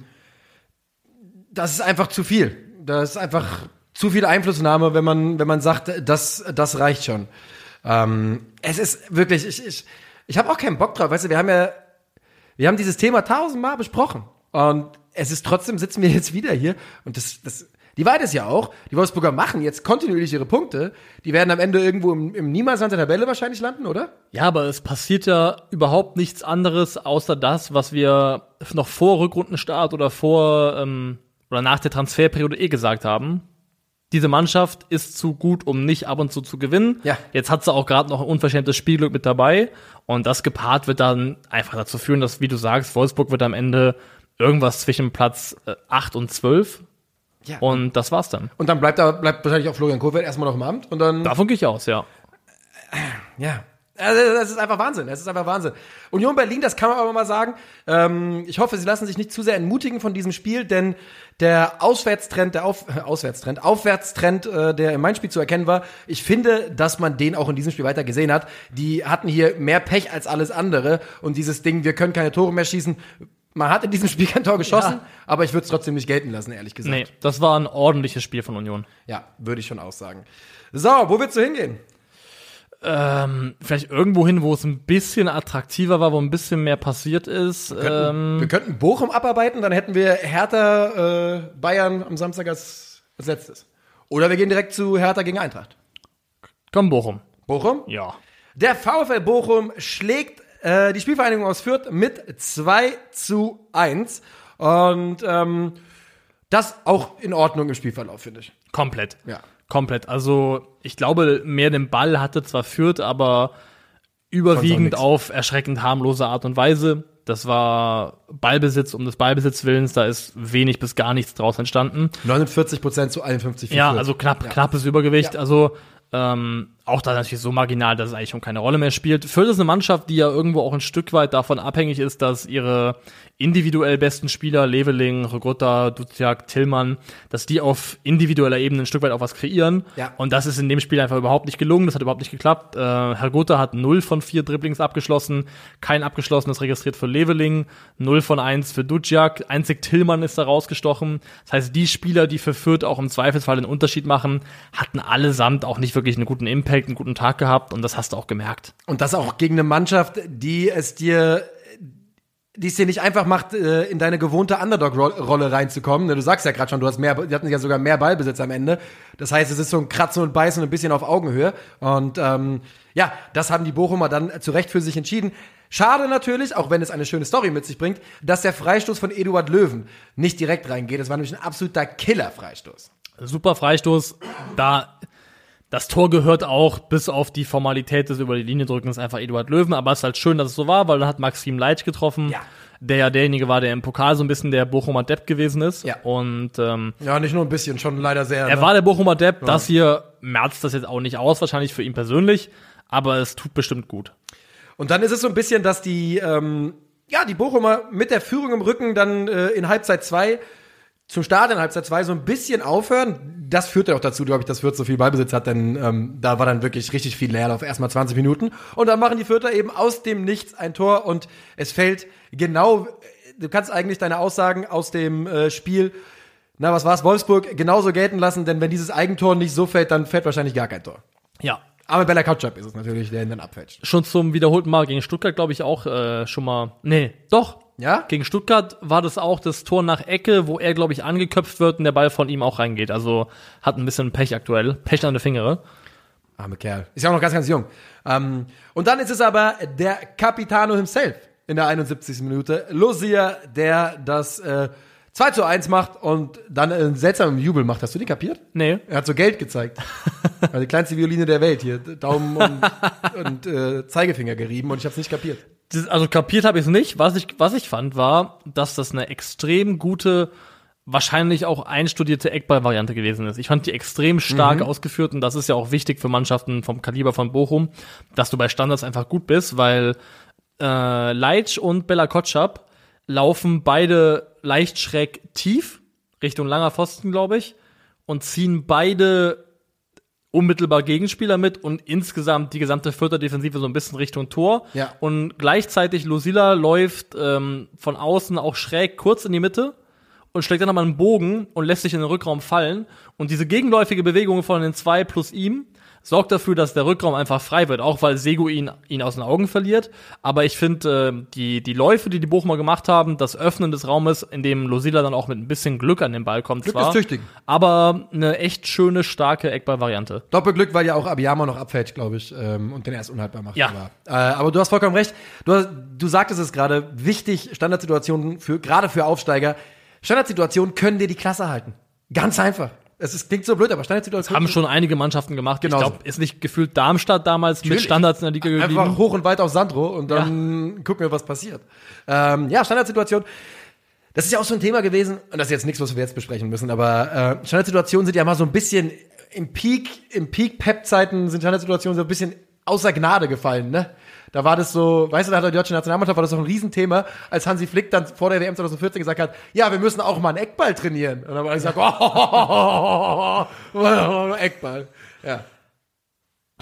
das ist einfach zu viel. Das ist einfach zu viel Einflussnahme, wenn man, wenn man sagt, das, das reicht schon. Ähm, es ist wirklich, ich, ich, ich habe auch keinen Bock drauf. Weißt du, wir haben ja, wir haben dieses Thema tausendmal besprochen. Und es ist trotzdem, sitzen wir jetzt wieder hier. Und das, das, die Wahrheit ist ja auch, die Wolfsburger machen jetzt kontinuierlich ihre Punkte. Die werden am Ende irgendwo im, im Niemandsland der Tabelle wahrscheinlich landen, oder? Ja, aber es passiert ja überhaupt nichts anderes, außer das, was wir noch vor Rückrundenstart oder vor ähm, oder nach der Transferperiode eh gesagt haben. Diese Mannschaft ist zu gut, um nicht ab und zu zu gewinnen. Ja. Jetzt hat sie auch gerade noch ein unverschämtes Spielglück mit dabei. Und das gepaart wird dann einfach dazu führen, dass, wie du sagst, Wolfsburg wird am Ende irgendwas zwischen Platz äh, 8 und 12. Ja. Und das war's dann. Und dann bleibt da bleibt wahrscheinlich auch Florian Kohfeldt erstmal noch im Amt und dann Davon gehe ich aus, ja. ja. Also das ist einfach Wahnsinn. Das ist einfach Wahnsinn. Union Berlin, das kann man aber mal sagen. Ähm, ich hoffe, sie lassen sich nicht zu sehr entmutigen von diesem Spiel, denn der Auswärtstrend, der Auf, äh, Auswärtstrend, Aufwärtstrend, äh, der in meinem Spiel zu erkennen war, ich finde, dass man den auch in diesem Spiel weiter gesehen hat. Die hatten hier mehr Pech als alles andere und dieses Ding, wir können keine Tore mehr schießen. Man hat in diesem Spiel kein Tor geschossen, Ja. aber ich würde es trotzdem nicht gelten lassen, ehrlich gesagt. Nee, das war ein ordentliches Spiel von Union. Ja, würde ich schon aussagen. So, wo willst du hingehen? Ähm, vielleicht irgendwo hin, wo es ein bisschen attraktiver war, wo ein bisschen mehr passiert ist. Ähm, Wir könnten Bochum abarbeiten, dann hätten wir Hertha äh, Bayern am Samstag als, als letztes. Oder wir gehen direkt zu Hertha gegen Eintracht. komm, Bochum. Bochum? Ja. Der VfL Bochum schlägt äh, die Spielvereinigung aus Fürth mit 2 zu 1. Und ähm, das auch in Ordnung im Spielverlauf, finde ich. Komplett. Ja. Komplett. Also, ich glaube, mehr den Ball hatte zwar Fürth, aber überwiegend auf erschreckend harmlose Art und Weise. Das war Ballbesitz um des Ballbesitzwillens, da ist wenig bis gar nichts draus entstanden. 49 Prozent zu 51 für Ja, Fürth. also knapp, Ja. knappes Übergewicht. Ja. Also ähm, auch da natürlich so marginal, dass es eigentlich schon keine Rolle mehr spielt. Fürth ist eine Mannschaft, die ja irgendwo auch ein Stück weit davon abhängig ist, dass ihre individuell besten Spieler, Leveling, Rogutta, Duziak, Tillmann, dass die auf individueller Ebene ein Stück weit auch was kreieren. Ja. Und das ist in dem Spiel einfach überhaupt nicht gelungen. Das hat überhaupt nicht geklappt. Äh, Herr Gotha hat 0 von 4 Dribblings abgeschlossen, kein abgeschlossenes registriert für Leveling, 0 von 1 für Duciak, einzig Tillmann ist da rausgestochen. Das heißt, die Spieler, die für Fürth auch im Zweifelsfall den Unterschied machen, hatten allesamt auch nicht wirklich einen guten Impact, einen guten Tag gehabt und das hast du auch gemerkt. Und das auch gegen eine Mannschaft, die es dir, die es dir nicht einfach macht, äh, in deine gewohnte Underdog-Rolle reinzukommen. Ne, Du sagst ja gerade schon, du hast mehr, die hatten ja sogar mehr Ballbesitz am Ende. Das heißt, es ist so ein Kratzen und Beißen ein bisschen auf Augenhöhe. Und ähm, ja, das haben die Bochumer dann zu Recht für sich entschieden. Schade natürlich, auch wenn es eine schöne Story mit sich bringt, dass der Freistoß von Eduard Löwen nicht direkt reingeht. Das war nämlich ein absoluter Killer-Freistoß. Super Freistoß, da das Tor gehört auch bis auf die Formalität des über die Linie drückens einfach Eduard Löwen, aber es ist halt schön, dass es so war, weil dann hat Maxim Leitsch getroffen, Ja. der ja derjenige war, der im Pokal so ein bisschen der Bochumer Depp gewesen ist. Ja. Und ähm, Ja, nicht nur ein bisschen, schon leider sehr. er ne? war der Bochumer Depp, das hier merzt das jetzt auch nicht aus, wahrscheinlich für ihn persönlich, aber es tut bestimmt gut. Und dann ist es so ein bisschen, dass die, ähm, ja, die Bochumer mit der Führung im Rücken dann äh, in Halbzeit 2 zum Start in Halbzeit 2 so ein bisschen aufhören. Das führte auch dazu, glaube ich, dass Fürth so viel Ballbesitz hat, denn ähm, da war dann wirklich richtig viel Leerlauf, erstmal 20 Minuten. Und dann machen die Fürther eben aus dem Nichts ein Tor und es fällt genau, du kannst eigentlich deine Aussagen aus dem äh, Spiel, na, was war's, Wolfsburg, genauso gelten lassen, denn wenn dieses Eigentor nicht so fällt, dann fällt wahrscheinlich gar kein Tor. Ja. Aber Bella Kautschap ist es natürlich, der ihn dann abfälscht. Schon zum wiederholten Mal gegen Stuttgart, glaube ich, auch äh, schon mal. Nee, doch. Ja? Gegen Stuttgart war das auch das Tor nach Ecke, wo er, glaube ich, angeköpft wird und der Ball von ihm auch reingeht. Also hat ein bisschen Pech aktuell. Pech an der Fingere. Arme Kerl. Ist ja auch noch ganz, ganz jung. Ähm, und dann ist es aber der Capitano himself in der 71. Minute. Lucia, der das äh, 2 zu 1 macht und dann einen seltsamen Jubel macht. Hast du die kapiert? Nee. Er hat so Geld gezeigt. Also die kleinste Violine der Welt hier. Daumen und, und äh, Zeigefinger gerieben und ich habe es nicht kapiert. Das- Also kapiert habe ich es nicht. Was ich, was ich fand, war, dass das eine extrem gute, wahrscheinlich auch einstudierte Eckball-Variante gewesen ist. Ich fand die extrem stark ausgeführt und das ist ja auch wichtig für Mannschaften vom Kaliber von Bochum, dass du bei Standards einfach gut bist, weil äh, Leitsch und Bella Kotschap laufen beide leicht schräg tief, Richtung langer Pfosten, glaube ich, und ziehen beide unmittelbar Gegenspieler mit und insgesamt die gesamte Fürther Defensive so ein bisschen Richtung Tor. Ja. Und gleichzeitig Lucilla läuft ähm, von außen auch schräg kurz in die Mitte und schlägt dann nochmal einen Bogen und lässt sich in den Rückraum fallen. Und diese gegenläufige Bewegung von den zwei plus ihm sorgt dafür, dass der Rückraum einfach frei wird, auch weil Sego ihn, ihn aus den Augen verliert. Aber ich finde, äh, die, die Läufe, die die Bochumer gemacht haben, das Öffnen des Raumes, in dem Lucilla dann auch mit ein bisschen Glück an den Ball kommt, Glück zwar, ist tüchtig. aber eine echt schöne, starke Eckball-Variante. Doppelglück, weil ja auch Abiyama noch abfällt, glaube ich, ähm, und den erst unhaltbar macht. Ja. Aber, äh, aber du hast vollkommen recht. Du, hast, du sagtest es gerade, wichtig, Standardsituationen für, gerade für Aufsteiger. Standardsituationen können dir die Klasse halten. Ganz einfach. Es ist, klingt so blöd, aber Standardsituationen Haben schon einige Mannschaften gemacht. Genau Ich glaube, ist nicht gefühlt Darmstadt damals mit Natürlich. Standards in der Liga geblieben. Einfach hoch und weit auf Sandro und dann gucken wir, was passiert. Ähm, ja, Standardsituation. Das ist ja auch so ein Thema gewesen, und das ist jetzt nichts, was wir jetzt besprechen müssen, aber äh, Standardsituationen sind ja mal so ein bisschen im Peak, im Peak-Pep-Zeiten sind Standardsituationen so ein bisschen außer Gnade gefallen, ne? Da war das so, weißt du, da hat die deutsche Nationalmannschaft war das doch ein Riesenthema, als Hansi Flick dann vor der WM 2014 gesagt hat, ja, wir müssen auch mal einen Eckball trainieren. Und dann war er gesagt, oh, Eckball. Ja,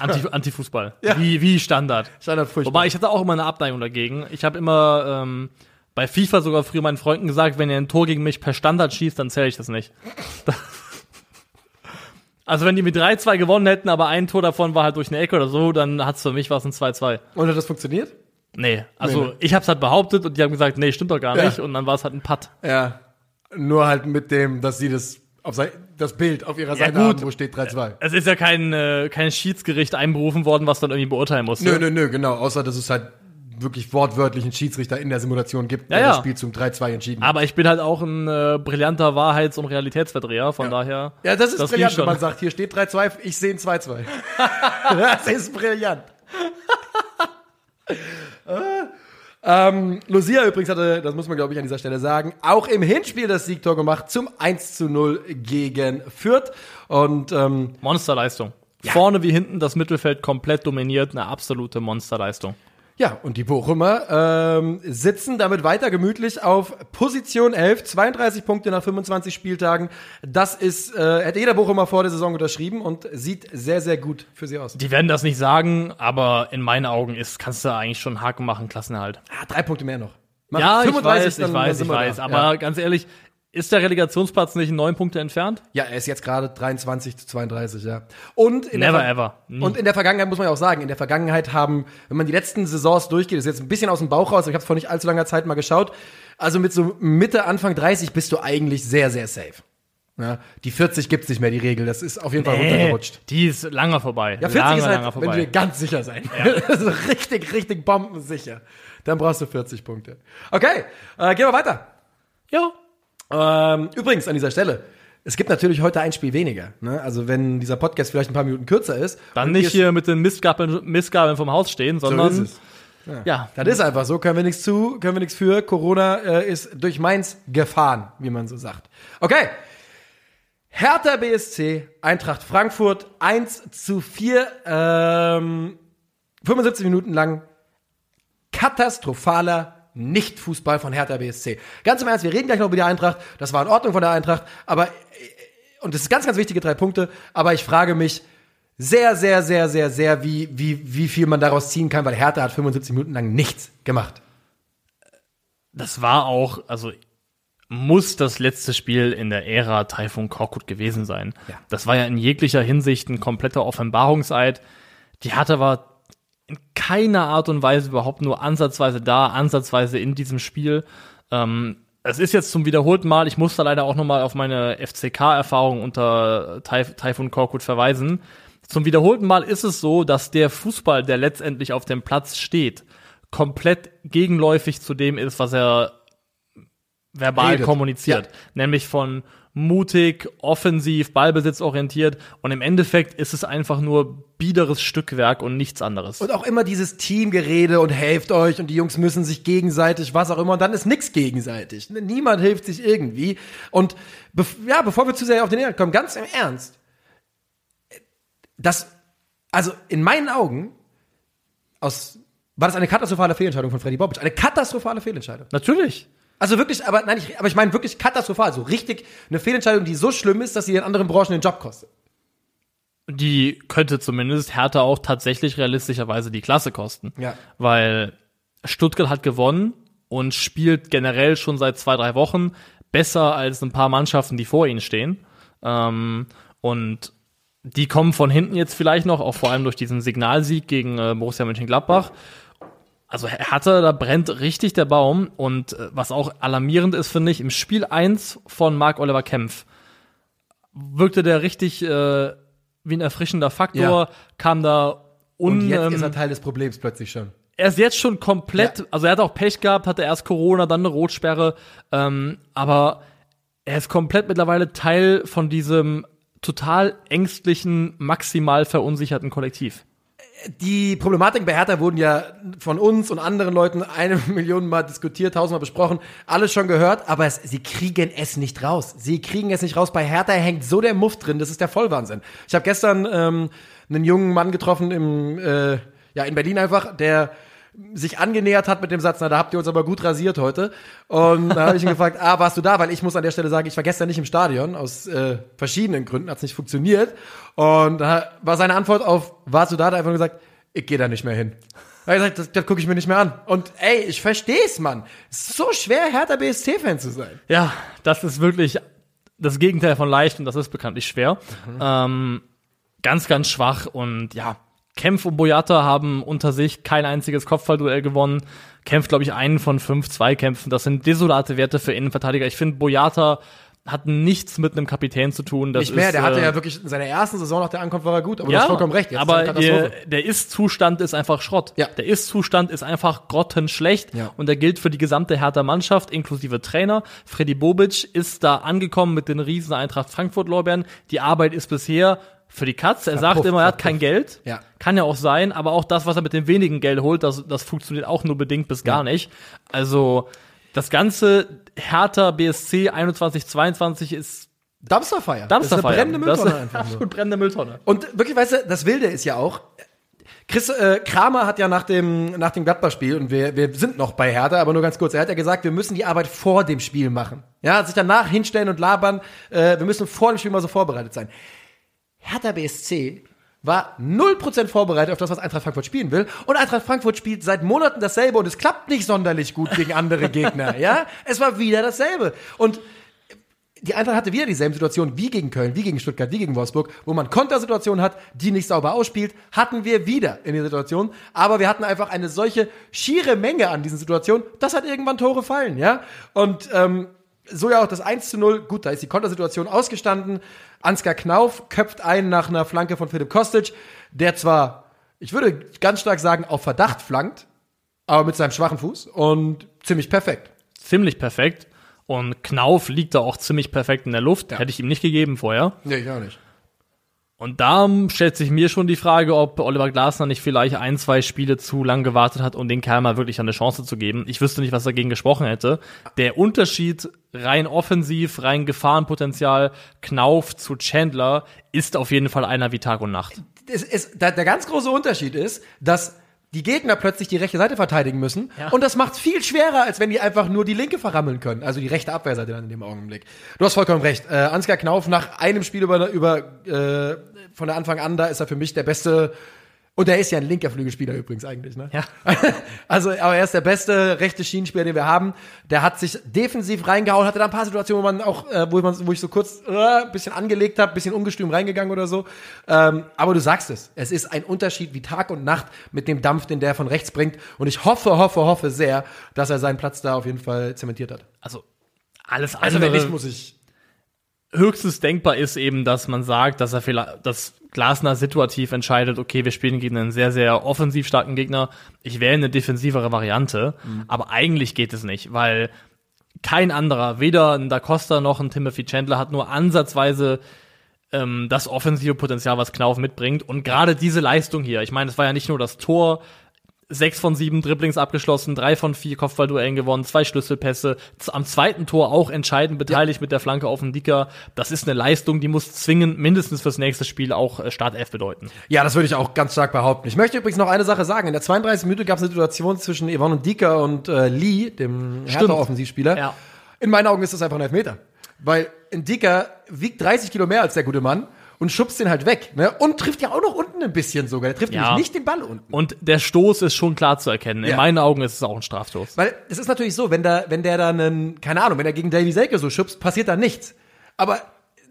Anti, Anti-Fußball. Ja. Wie, wie Standard. Standard furchtbar. Wobei ich hatte auch immer eine Abneigung dagegen. Ich habe immer ähm, bei FIFA sogar früher meinen Freunden gesagt, wenn ihr ein Tor gegen mich per Standard schießt, dann zähle ich das nicht. also wenn die mit 3-2 gewonnen hätten, aber ein Tor davon war halt durch eine Ecke oder so, dann hat's für mich was ein 2-2. Und hat das funktioniert? Nee, also Nee, ne? ich hab's halt behauptet und die haben gesagt, nee, stimmt doch gar Ja. nicht. Und dann war es halt ein Putt. Ja. Nur halt mit dem, dass sie das auf sei, das Bild auf ihrer Seite gut. haben, wo steht 3-2. Es ist ja kein, äh, kein Schiedsgericht einberufen worden, was dann irgendwie beurteilen musste. Nö, nö, nö, genau. Außer, dass es halt wirklich wortwörtlich einen Schiedsrichter in der Simulation gibt, der Ja, das ja. Spiel zum 3-2 entschieden hat. Aber ich bin halt auch ein äh, brillanter Wahrheits- und Realitätsverdreher, von daher. Ja, das ist das brillant, wenn man sagt, hier steht 3-2, ich sehe ein 2-2. das ist brillant. ähm, Lucia übrigens hatte, das muss man glaube ich an dieser Stelle sagen, auch im Hinspiel das Siegtor gemacht zum 1 zu 0 gegen Fürth. Und ähm, Monsterleistung. Vorne wie hinten das Mittelfeld komplett dominiert, eine absolute Monsterleistung. Ja, und die Bochumer ähm, sitzen damit weiter gemütlich auf Position 11, 32 Punkte nach 25 Spieltagen. Das ist, äh, hätte jeder Bochumer vor der Saison unterschrieben und sieht sehr, sehr gut für sie aus. Die werden das nicht sagen, aber in meinen Augen ist, kannst du eigentlich schon Haken machen, Klassenerhalt. Ah, drei Punkte mehr noch. Mach Ja, ich 35, weiß, dann- ich weiß, ich weiß. Aber Ja. ganz ehrlich, ist der Relegationsplatz nicht neun Punkte entfernt? ja, er ist jetzt gerade 23 zu 32, ja. Und in Never ever. Nie. Und in der Vergangenheit muss man ja auch sagen, in der Vergangenheit haben, wenn man die letzten Saisons durchgeht, ist jetzt ein bisschen aus dem Bauch raus, ich habe es vor nicht allzu langer Zeit mal geschaut. Also mit so Mitte, Anfang 30 bist du eigentlich sehr, sehr safe. Ja, die 40 gibt's nicht mehr, die Regel. Das ist auf jeden Fall runtergerutscht. die ist lange vorbei. Ja, 40 lange, ist halt, wenn dir ganz sicher sein. Das ist richtig, richtig bombensicher. Dann brauchst du 40 Punkte. Okay, äh, gehen wir weiter. Ja. Ähm, übrigens an dieser Stelle, es gibt natürlich heute ein Spiel weniger. Ne? Also wenn dieser Podcast vielleicht ein paar Minuten kürzer ist. Dann nicht hier mit den Mistgabeln, Mistgabeln vom Haus stehen, So sondern ist es. ja, Das ist einfach so, können wir nichts zu, können wir nichts für. Corona äh, ist durch Mainz gefahren, wie man so sagt. Okay. Hertha BSC, Eintracht Frankfurt, 1 zu 4, ähm, 75 Minuten lang katastrophaler Nicht-Fußball von Hertha BSC. Ganz im Ernst, wir reden gleich noch über die Eintracht. Das war in Ordnung von der Eintracht, aber, äh, und das ist ganz, ganz wichtige drei Punkte, aber ich frage mich sehr, sehr, sehr, sehr, sehr, wie, wie, wie viel man daraus ziehen kann, weil Hertha hat 75 Minuten lang nichts gemacht. das war auch, also muss das letzte Spiel in der Ära Taifun Korkut gewesen sein. Ja. Das war ja in jeglicher Hinsicht ein kompletter Offenbarungseid. Die Hertha war in keiner Art und Weise überhaupt nur ansatzweise da, ansatzweise in diesem Spiel. Ähm, es ist jetzt zum wiederholten Mal, ich muss da leider auch nochmal auf meine FCK-Erfahrung unter Taif Taifun Korkut verweisen. Zum wiederholten Mal ist es so, dass der Fußball, der letztendlich auf dem Platz steht, komplett gegenläufig zu dem ist, was er verbal Redet. kommuniziert. Ja. Nämlich von mutig, offensiv, ballbesitzorientiert und im Endeffekt ist es einfach nur biederes Stückwerk und nichts anderes. Und auch immer dieses Teamgerede und helft euch und die Jungs müssen sich gegenseitig, was auch immer. Und dann ist nix gegenseitig. Niemand hilft sich irgendwie. Und bef ja, bevor wir zu sehr auf den Inhalt kommen, ganz im Ernst. Das, also in meinen Augen, aus, war das eine katastrophale Fehlentscheidung von Freddy Bobic. Eine katastrophale Fehlentscheidung. Natürlich. Also wirklich, aber nein, ich, aber ich meine wirklich katastrophal. So richtig eine Fehlentscheidung, die so schlimm ist, dass sie in anderen Branchen den Job kostet. Die könnte zumindest Hertha auch tatsächlich realistischerweise die Klasse kosten. Ja. Weil Stuttgart hat gewonnen und spielt generell schon seit zwei, drei Wochen besser als ein paar Mannschaften, die vor ihnen stehen. Ähm, und die kommen von hinten jetzt vielleicht noch, auch vor allem durch diesen Signalsieg gegen äh, Borussia Mönchengladbach. Also Hertha, da brennt richtig der Baum. Und äh, was auch alarmierend ist, finde ich, im Spiel 1 von Marc-Oliver Kempf wirkte der richtig äh, wie ein erfrischender Faktor, Ja. kam da un, Und jetzt ähm, ist er Teil des Problems plötzlich schon. er ist jetzt schon komplett, Ja. also er hat auch Pech gehabt, hatte erst Corona, dann eine Rotsperre, ähm, aber er ist komplett mittlerweile Teil von diesem total ängstlichen, maximal verunsicherten Kollektiv. Die Problematiken bei Hertha wurden ja von uns und anderen Leuten eine Million Mal diskutiert, tausendmal besprochen, alles schon gehört, aber es, sie kriegen es nicht raus. Sie kriegen es nicht raus. Bei Hertha hängt so der Muff drin, das ist der Vollwahnsinn. Ich habe gestern ähm, einen jungen Mann getroffen im, äh, ja, in Berlin einfach, der sich angenähert hat mit dem Satz, na, da habt ihr uns aber gut rasiert heute. Und da habe ich ihn gefragt, ah, warst du da? Weil ich muss an der Stelle sagen, ich war gestern nicht im Stadion, aus äh, verschiedenen Gründen, hat's nicht funktioniert. Und da war seine Antwort auf, warst du da? Da hat er einfach nur gesagt, ich gehe da nicht mehr hin. Da gesagt, das, das gucke ich mir nicht mehr an. Und ey, ich versteh's, Mann. Es ist so schwer, Hertha BSC-Fan zu sein. Ja, das ist wirklich das Gegenteil von leicht und das ist bekanntlich schwer. Ähm, ganz, ganz schwach und ja, Kempf und Boyata haben unter sich kein einziges Kopfballduell gewonnen. Kempf, glaube ich, einen von fünf Zweikämpfen. Das sind desolate Werte für Innenverteidiger. Ich finde, Boyata hat nichts mit einem Kapitän zu tun. Das Nicht mehr, ist, der hatte äh, ja wirklich in seiner ersten Saison nach der Ankunft war er gut, aber du hast vollkommen recht. Jetzt aber der, der Ist-Zustand ist einfach Schrott. Ja. Der Ist-Zustand ist einfach grottenschlecht Ja. und der gilt für die gesamte Hertha Mannschaft, inklusive Trainer. Freddy Bobic ist da angekommen mit den riesen Eintracht Frankfurt-Lorbeeren. Die Arbeit ist bisher für die Katz. Er sagt Verpufft, immer, er hat verpufft. kein Geld. Ja. Kann ja auch sein, aber auch das, was er mit dem wenigen Geld holt, das, das funktioniert auch nur bedingt bis gar nicht. Also das ganze Hertha BSC 21, 22 ist. Das ist eine brennende Das- Mülltonne einfach nur. Absolut brennende Mülltonne. Und wirklich, weißt du, das Wilde ist ja auch, Chris äh, Kramer hat ja nach dem, nach dem Gladbach-Spiel, und wir, wir sind noch bei Hertha, aber nur ganz kurz, er hat ja gesagt, wir müssen die Arbeit vor dem Spiel machen. Ja, sich danach hinstellen und labern, äh, wir müssen vor dem Spiel mal so vorbereitet sein. Hertha BSC war 0% vorbereitet auf das, was Eintracht Frankfurt spielen will. Und Eintracht Frankfurt spielt seit Monaten dasselbe und es klappt nicht sonderlich gut gegen andere Gegner. Ja, es war wieder dasselbe. Und die Eintracht hatte wieder dieselbe Situation wie gegen Köln, wie gegen Stuttgart, wie gegen Wolfsburg, wo man Kontersituationen hat, die nicht sauber ausspielt, hatten wir wieder in der Situation. Aber wir hatten einfach eine solche schiere Menge an diesen Situationen, das hat irgendwann Tore fallen, ja. Und ähm, so ja auch das 1 zu 0, gut, da ist die Kontersituation ausgestanden. Ansgar Knauf köpft ein nach einer Flanke von Philipp Kostic, der zwar, ich würde ganz stark sagen, auf Verdacht flankt, aber mit seinem schwachen Fuß und ziemlich perfekt. ziemlich perfekt. Und Knauf liegt da auch ziemlich perfekt in der Luft. Hätte ich ihm nicht gegeben vorher. Nee, ich auch nicht. Und da stellt sich mir schon die Frage, ob Oliver Glasner nicht vielleicht ein, zwei Spiele zu lang gewartet hat, um den Kerl mal wirklich eine Chance zu geben. Ich wüsste nicht, was dagegen gesprochen hätte. Der Unterschied rein offensiv, rein Gefahrenpotenzial, Knauf zu Chandler ist auf jeden Fall einer wie Tag und Nacht. es ist, der, der ganz große Unterschied ist, dass die Gegner plötzlich die rechte Seite verteidigen müssen. Ja. Und das macht es viel schwerer, als wenn die einfach nur die linke verrammeln können. Also die rechte Abwehrseite dann in dem Augenblick. Du hast vollkommen recht. Äh, Ansgar Knauf nach einem Spiel über, über äh, von der Anfang an, da ist er für mich der beste Und er ist ja ein linker Flügelspieler übrigens eigentlich, ne? Ja. Also, aber er ist der beste rechte Schienenspieler, den wir haben. Der hat sich defensiv reingehauen, hatte da ein paar Situationen, wo man auch, äh, wo, man, wo ich so kurz äh, ein bisschen angelegt habe, bisschen ungestüm reingegangen oder so. Ähm, aber du sagst es, es ist ein Unterschied wie Tag und Nacht mit dem Dampf, den der von rechts bringt. Und ich hoffe, hoffe, hoffe sehr, dass er seinen Platz da auf jeden Fall zementiert hat. Also alles Also andere. wenn nicht, muss ich. höchstes denkbar ist eben, dass man sagt, dass er vielleicht, dass Glasner situativ entscheidet, okay, wir spielen gegen einen sehr, sehr offensiv starken Gegner. Ich wähle eine defensivere Variante. Aber eigentlich geht es nicht, weil kein anderer, weder ein Da Costa noch ein Timothy Chandler hat nur ansatzweise ähm, das offensive Potenzial, was Knauf mitbringt. Und gerade diese Leistung hier, ich meine, es war ja nicht nur das Tor, sechs von sieben Dribblings abgeschlossen, drei von vier Kopfballduellen gewonnen, zwei Schlüsselpässe, am zweiten Tor auch entscheidend beteiligt mit der Flanke auf den Dicker. Das ist eine Leistung, die muss zwingend mindestens fürs nächste Spiel auch äh, Startelf bedeuten. Ja, das würde ich auch ganz stark behaupten. Ich möchte übrigens noch eine Sache sagen. In der 32. Minute gab es eine Situation zwischen Yvonne und Dika und äh, Lee, dem Hertha-Offensivspieler. Ja. In meinen Augen ist das einfach ein Elfmeter. Weil Dika wiegt 30 Kilo mehr als der gute Mann und schubst den halt weg. Ne? Und trifft ja auch noch unten ein bisschen sogar. Der trifft Ja. nämlich nicht den Ball unten. Und der Stoß ist schon klar zu erkennen. In Ja. meinen Augen ist es auch ein Strafstoß. Weil es ist natürlich so, wenn, da, wenn der dann, einen, keine Ahnung, wenn er gegen Davy Selke so schubst, passiert da nichts. Aber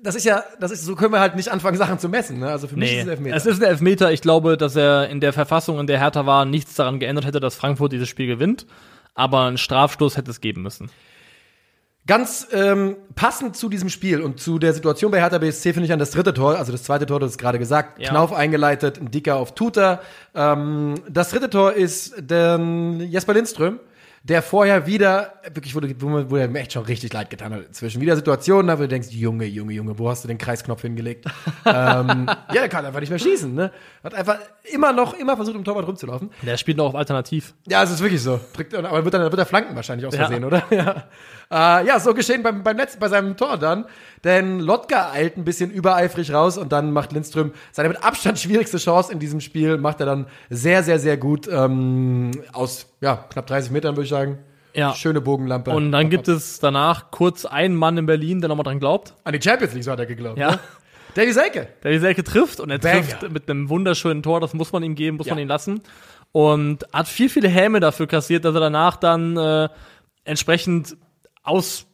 das ist ja, das ist, so können wir halt nicht anfangen, Sachen zu messen. Ne? Also für mich ist es ein Elfmeter. es ist ein Elfmeter. Ich glaube, dass er in der Verfassung, in der Hertha war, nichts daran geändert hätte, dass Frankfurt dieses Spiel gewinnt. Aber einen Strafstoß hätte es geben müssen. Ganz ähm, passend zu diesem Spiel und zu der Situation bei Hertha BSC finde ich an das dritte Tor, also das zweite Tor, das ist gerade gesagt, Ja. Knauf eingeleitet, ein Dicker auf Tuta. Ähm, das dritte Tor ist der Jesper Lindström, der vorher wieder, wirklich, wo er mir echt schon richtig leid getan hat inzwischen. Wieder Situationen, da wo du denkst, Junge, Junge, Junge, wo hast du den Kreisknopf hingelegt? ähm, ja, der kann einfach nicht mehr schießen, ne? Hat einfach immer noch, immer versucht, im Torwart rumzulaufen. Der spielt noch auf Alternativ. Ja, es ist wirklich so. Aber wird dann wird er flanken wahrscheinlich aus Ja. Versehen, oder? Ja. Äh, ja, so geschehen beim, beim letzten, bei seinem Tor dann. Denn Lotka eilt ein bisschen übereifrig raus und dann macht Lindström seine mit Abstand schwierigste Chance in diesem Spiel, macht er dann sehr, sehr, sehr gut ähm, aus ja, knapp 30 Metern, würde ich sagen. Ja. Schöne Bogenlampe. Und dann gibt es danach kurz einen Mann in Berlin, der nochmal dran glaubt. An die Champions League, so hat er geglaubt. Ja. Ne? Davy Selke. Der die Selke trifft und er Banger. trifft mit einem wunderschönen Tor, das muss man ihm geben, muss Ja. man ihn lassen. Und hat viel, viele Häme dafür kassiert, dass er danach dann äh, entsprechend aus,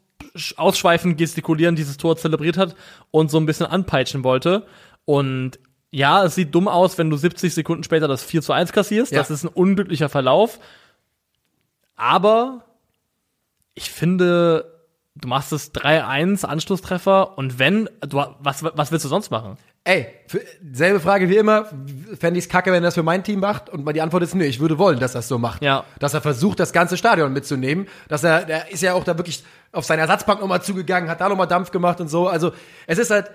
ausschweifend gestikulierend dieses Tor zelebriert hat und so ein bisschen anpeitschen wollte. Und ja, es sieht dumm aus, wenn du 70 Sekunden später das 4 zu 1 kassierst. Ja. Das ist ein unglücklicher Verlauf. Aber ich finde, du machst es 3-1, Anschlusstreffer, und wenn, du, was, was willst du sonst machen? Ey, für, selbe Frage wie immer. Fände ich's kacke, wenn er das für mein Team macht? Und die Antwort ist, nö, ich würde wollen, dass er es so macht. Ja. Dass er versucht, das ganze Stadion mitzunehmen. Dass er, der ist ja auch da wirklich auf seine Ersatzbank nochmal zugegangen, hat da nochmal Dampf gemacht und so. Also, es ist halt,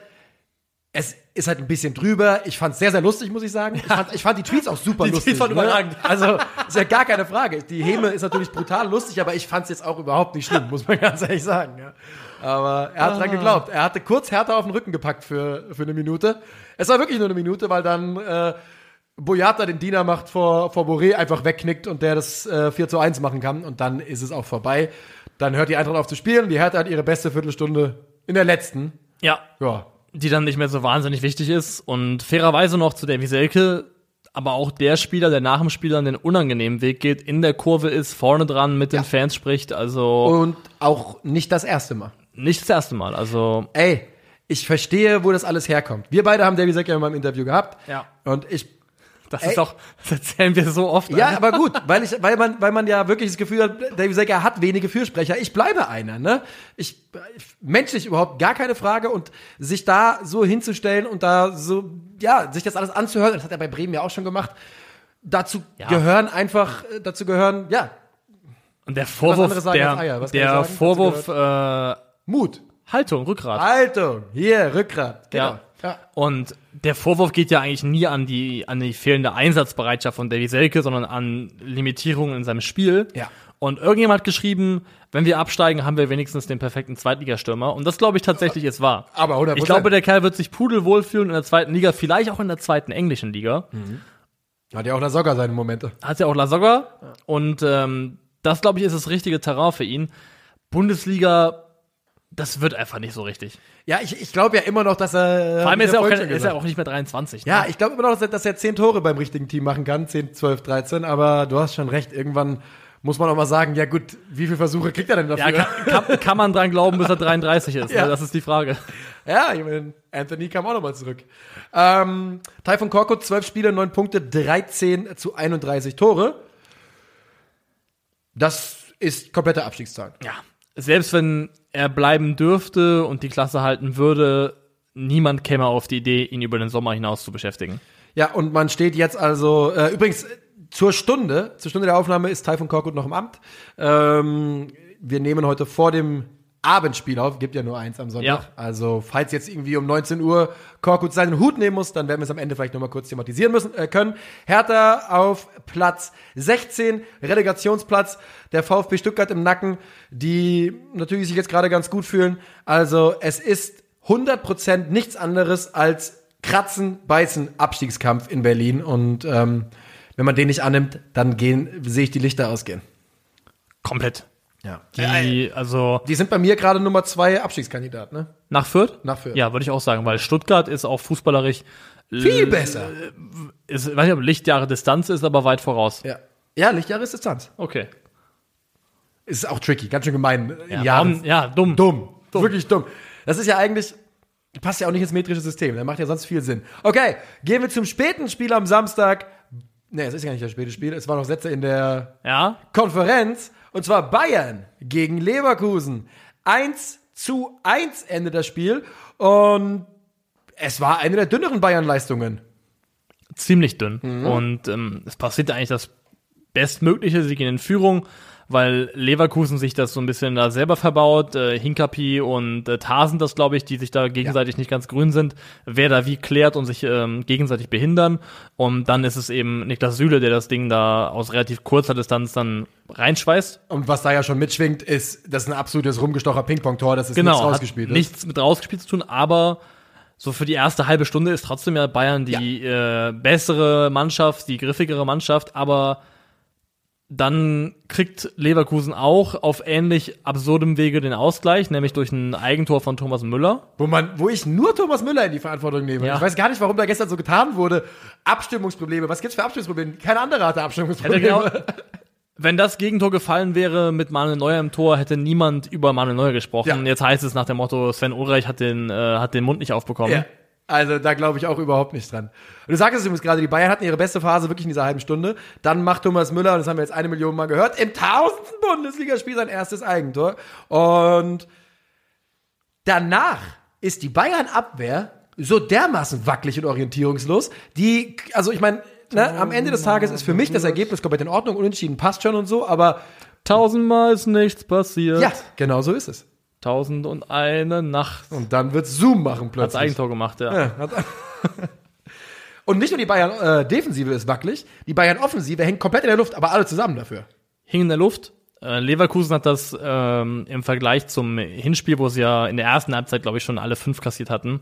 es ist halt ein bisschen drüber. Ich fand's sehr, sehr lustig, muss ich sagen. Ich, fand, ich fand die Tweets auch super Die lustig. Tweets waren ne? überragend. Also, ist ja gar keine Frage. Die Häme ist natürlich brutal lustig, aber ich fand's jetzt auch überhaupt nicht schlimm, muss man ganz ehrlich sagen. Ja. Aber er hat Ah. dran geglaubt. Er hatte kurz Hertha auf den Rücken gepackt für, für eine Minute. Es war wirklich nur eine Minute, weil dann äh, Boyata den Diener macht vor, vor Boré, einfach wegknickt und der das äh, 4 zu 1 machen kann. Und dann ist es auch vorbei. Dann hört die Eintracht auf zu spielen. Die Hertha hat ihre beste Viertelstunde in der letzten. Ja. Ja, Die dann nicht mehr so wahnsinnig wichtig ist. Und fairerweise noch zu Davy Selke, aber auch der Spieler, der nach dem Spiel dann den unangenehmen Weg geht, in der Kurve ist, vorne dran mit den Ja. Fans spricht. Also Und auch nicht das erste Mal. Nicht das erste Mal. Also Ey, ich verstehe, wo das alles herkommt. Wir beide haben Davy Selke ja mal im Interview gehabt. Ja. Und ich das Ey. ist auch, das erzählen wir so oft. Ja, ne? aber gut, weil ich, weil man, weil man ja wirklich das Gefühl hat, Davy Selke hat wenige Fürsprecher. Ich bleibe einer, ne? Ich, menschlich überhaupt gar keine Frage und sich da so hinzustellen und da so, ja, sich das alles anzuhören, das hat er bei Bremen ja auch schon gemacht. Dazu Ja. gehören einfach, äh, dazu gehören, ja, Und der Vorwurf, der, der? Vorwurf, äh, Mut, Haltung, Rückgrat. Haltung, hier, Rückgrat, genau. Ja. ja. Und der Vorwurf geht ja eigentlich nie an die, an die fehlende Einsatzbereitschaft von Davy Selke, sondern an Limitierungen in seinem Spiel. Ja. Und irgendjemand hat geschrieben, wenn wir absteigen, haben wir wenigstens den perfekten Zweitligastürmer. Und das glaube ich tatsächlich ist wahr. Aber 100%. Ich glaube, der Kerl wird sich pudelwohl fühlen in der zweiten Liga, vielleicht auch in der zweiten englischen Liga. Hat ja auch der Socker seine Momente. Hat ja auch Lasogga. Und ähm, das, glaube ich, ist das richtige Terrain für ihn. Bundesliga, das wird einfach nicht so richtig. Ja, ich, ich glaube ja immer noch, dass er. Vor allem ist er, auch, ist er auch nicht mehr 23. ne? Ja, ich glaube immer noch, dass er, dass er 10 Tore beim richtigen Team machen kann. 10, 12, 13. Aber du hast schon recht. Irgendwann muss man auch mal sagen, ja gut, wie viele Versuche kriegt er denn dafür? Ja, kann, kann, kann man dran glauben, bis er 33 ist? Ja. Ne? Das ist die Frage. Ja, ich meine, Anthony kam auch nochmal zurück. Ähm, Typhon Korkut, 12 Spiele, 9 Punkte, 13 zu 31 Tore. Das ist komplette Abstiegszahl. Ja. Selbst wenn er bleiben dürfte und die Klasse halten würde, niemand käme auf die Idee, ihn über den Sommer hinaus zu beschäftigen. Ja, und man steht jetzt also, äh, übrigens, zur Stunde, zur Stunde der Aufnahme ist Typhon Korkut noch im Amt. Ähm, wir nehmen heute vor dem Abendspiel auf, gibt ja nur eins am Sonntag. Ja. Also, falls jetzt irgendwie um 19 Uhr Korkut seinen Hut nehmen muss, dann werden wir es am Ende vielleicht nochmal kurz thematisieren müssen äh, können. Hertha auf Platz 16, Relegationsplatz, der VfB Stuttgart im Nacken, die natürlich sich jetzt gerade ganz gut fühlen. Also, es ist 100% nichts anderes als Kratzen, Beißen, Abstiegskampf in Berlin. Und ähm, wenn man den nicht annimmt, dann gehen, sehe ich die Lichter ausgehen. Komplett. Ja. Die, also Die sind bei mir gerade Nummer zwei Abstiegskandidat, ne? nach Fürth? Nach Fürth. Ja, würde ich auch sagen, weil Stuttgart ist auch fußballerisch Viel besser. Ist, ich weiß nicht, ob Lichtjahre Distanz ist, aber weit voraus. Ja. Ja, Lichtjahre ist Distanz. Okay. Ist auch tricky, ganz schön gemein. Ja, Ja, warum, ja dumm. dumm. Wirklich dumm. Das ist ja eigentlich, passt ja auch nicht ins metrische System. Der macht ja sonst viel Sinn. Okay, gehen wir zum späten Spiel am Samstag. Nee, es ist ja nicht das späte Spiel. Es waren noch Sätze in der Ja, Konferenz. Und zwar Bayern gegen Leverkusen. 1 zu 1 endet das Spiel. Und es war eine der dünneren Bayern-Leistungen. ziemlich dünn. Mhm. Und ähm, es passiert eigentlich das Bestmögliche, sie gehen in Führung, weil Leverkusen sich das so ein bisschen da selber verbaut. Äh, Hinkapi und äh, Tarsen, das glaube ich, die sich da gegenseitig nicht ganz grün sind, wer da wie klärt und sich ähm, gegenseitig behindern. Und dann ist es eben Niklas Süle, der das Ding da aus relativ kurzer Distanz dann reinschweißt. Und was da ja schon mitschwingt, ist, das ist ein absolutes rumgestocher Ping-Pong-Tor. Das ist Genau, nichts hat rausgespielt. ist. nichts mit rausgespielt zu tun, aber so für die erste halbe Stunde ist trotzdem ja Bayern die äh, bessere Mannschaft, die griffigere Mannschaft, aber dann kriegt Leverkusen auch auf ähnlich absurdem Wege den Ausgleich, nämlich durch ein Eigentor von Thomas Müller. Wo man, wo ich nur Thomas Müller in die Verantwortung nehme. Ja. Ich weiß gar nicht, warum da gestern so getan wurde. Abstimmungsprobleme. Was gibt's für Abstimmungsprobleme? Kein anderer hatte Abstimmungsprobleme. genau, wenn das Gegentor gefallen wäre mit Manuel Neuer im Tor, hätte niemand über Manuel Neuer gesprochen. Ja. Jetzt heißt es nach dem Motto, Sven Ulreich hat den, äh, hat den Mund nicht aufbekommen. Ja. Also da glaube ich auch überhaupt nicht dran. Und du sagst es übrigens gerade, die Bayern hatten ihre beste Phase wirklich in dieser halben Stunde. Dann macht Thomas Müller, und das haben wir jetzt eine Million Mal gehört, im tausendsten Bundesligaspiel sein erstes Eigentor. Und danach ist die Bayern-Abwehr so dermaßen wackelig und orientierungslos. Die, also ich meine, ne, am Ende des Tages ist für mich das Ergebnis komplett in Ordnung, unentschieden passt schon und so, aber Tausendmal ist nichts passiert. ja, genau so ist es. Tausend und eine Nacht Und dann wird Zoom machen plötzlich. Eigentor gemacht, ja. Ja, hat- Und nicht nur die Bayern äh, Defensive ist wackelig, die Bayern Offensive hängt komplett in der Luft, aber alle zusammen dafür. Hing in der Luft. Äh, Leverkusen hat das ähm, im Vergleich zum Hinspiel, wo sie ja in der ersten Halbzeit, glaube ich, schon alle fünf kassiert hatten,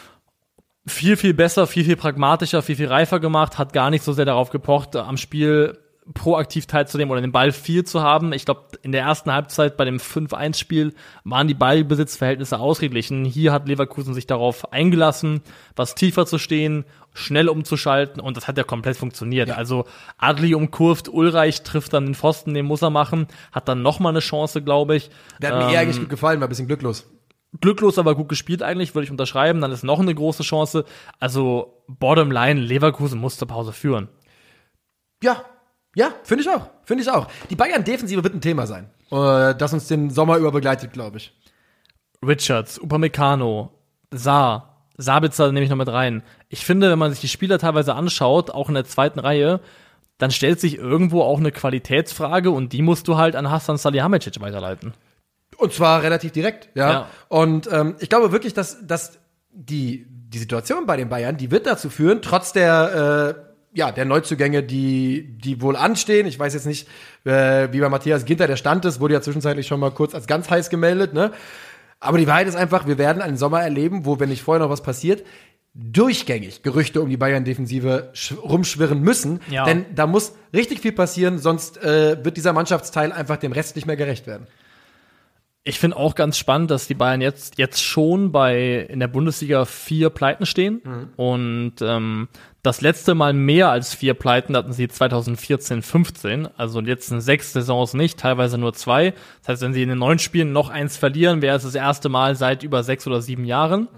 viel, viel besser, viel, viel pragmatischer, viel, viel reifer gemacht, hat gar nicht so sehr darauf gepocht, am Spiel proaktiv teilzunehmen oder den Ball viel zu haben. Ich glaube, in der ersten Halbzeit bei dem 5-1-Spiel waren die Ballbesitzverhältnisse ausgeglichen. Hier hat Leverkusen sich darauf eingelassen, was tiefer zu stehen, schnell umzuschalten und das hat ja komplett funktioniert. Also Adli umkurvt, Ulreich trifft dann den Pfosten, den muss er machen, hat dann noch mal eine Chance, glaube ich. Der hat mir Ähm, eher eigentlich gut gefallen, war ein bisschen glücklos. glücklos, aber gut gespielt eigentlich, würde ich unterschreiben. Dann ist noch eine große Chance. Also bottom line, Leverkusen muss zur Pause führen. Ja, ja, finde ich auch, finde ich auch. Die Bayern Defensive wird ein Thema sein, äh, das uns den Sommer über begleitet, glaube ich. Richards, Upamecano, Saar, Sabitzer nehme ich noch mit rein. Ich finde, wenn man sich die Spieler teilweise anschaut, auch in der zweiten Reihe, dann stellt sich irgendwo auch eine Qualitätsfrage und die musst du halt an Hassan Salihamidzic weiterleiten. Und zwar relativ direkt, ja. Ja. Und ähm, ich glaube wirklich, dass, dass die, die Situation bei den Bayern, die wird dazu führen, trotz der, äh, ja, der Neuzugänge, die, die wohl anstehen. Ich weiß jetzt nicht, äh, wie bei Matthias Ginter der Stand ist, wurde ja zwischenzeitlich schon mal kurz als ganz heiß gemeldet, ne? Aber die Wahrheit ist einfach, wir werden einen Sommer erleben, wo, wenn nicht vorher noch was passiert, durchgängig Gerüchte um die Bayern-Defensive sch- rumschwirren müssen. Ja. Denn da muss richtig viel passieren, sonst äh, wird dieser Mannschaftsteil einfach dem Rest nicht mehr gerecht werden. Ich finde auch ganz spannend, dass die Bayern jetzt, jetzt schon bei in der Bundesliga vier Pleiten stehen. Und ähm, das letzte Mal mehr als vier Pleiten hatten sie 2014, 15. Also die letzten sechs Saisons nicht, teilweise nur zwei. Das heißt, wenn sie in den neun Spielen noch eins verlieren, wäre es das erste Mal seit über sechs oder sieben Jahren.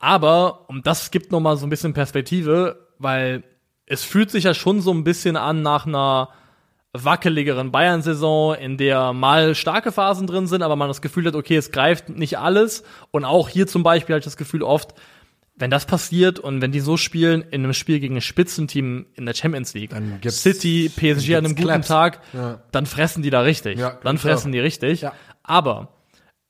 Aber, und das gibt noch mal so ein bisschen Perspektive, weil es fühlt sich ja schon so ein bisschen an nach einer wackeligeren Bayern-Saison, in der mal starke Phasen drin sind, aber man das Gefühl hat, okay, es greift nicht alles. Und auch hier zum Beispiel habe ich das Gefühl oft, wenn das passiert und wenn die so spielen in einem Spiel gegen ein Spitzenteam in der Champions League, City, PSG an einem guten Claps. Tag, Ja. dann fressen die da richtig. Ja, dann klar. fressen die richtig. Ja. Aber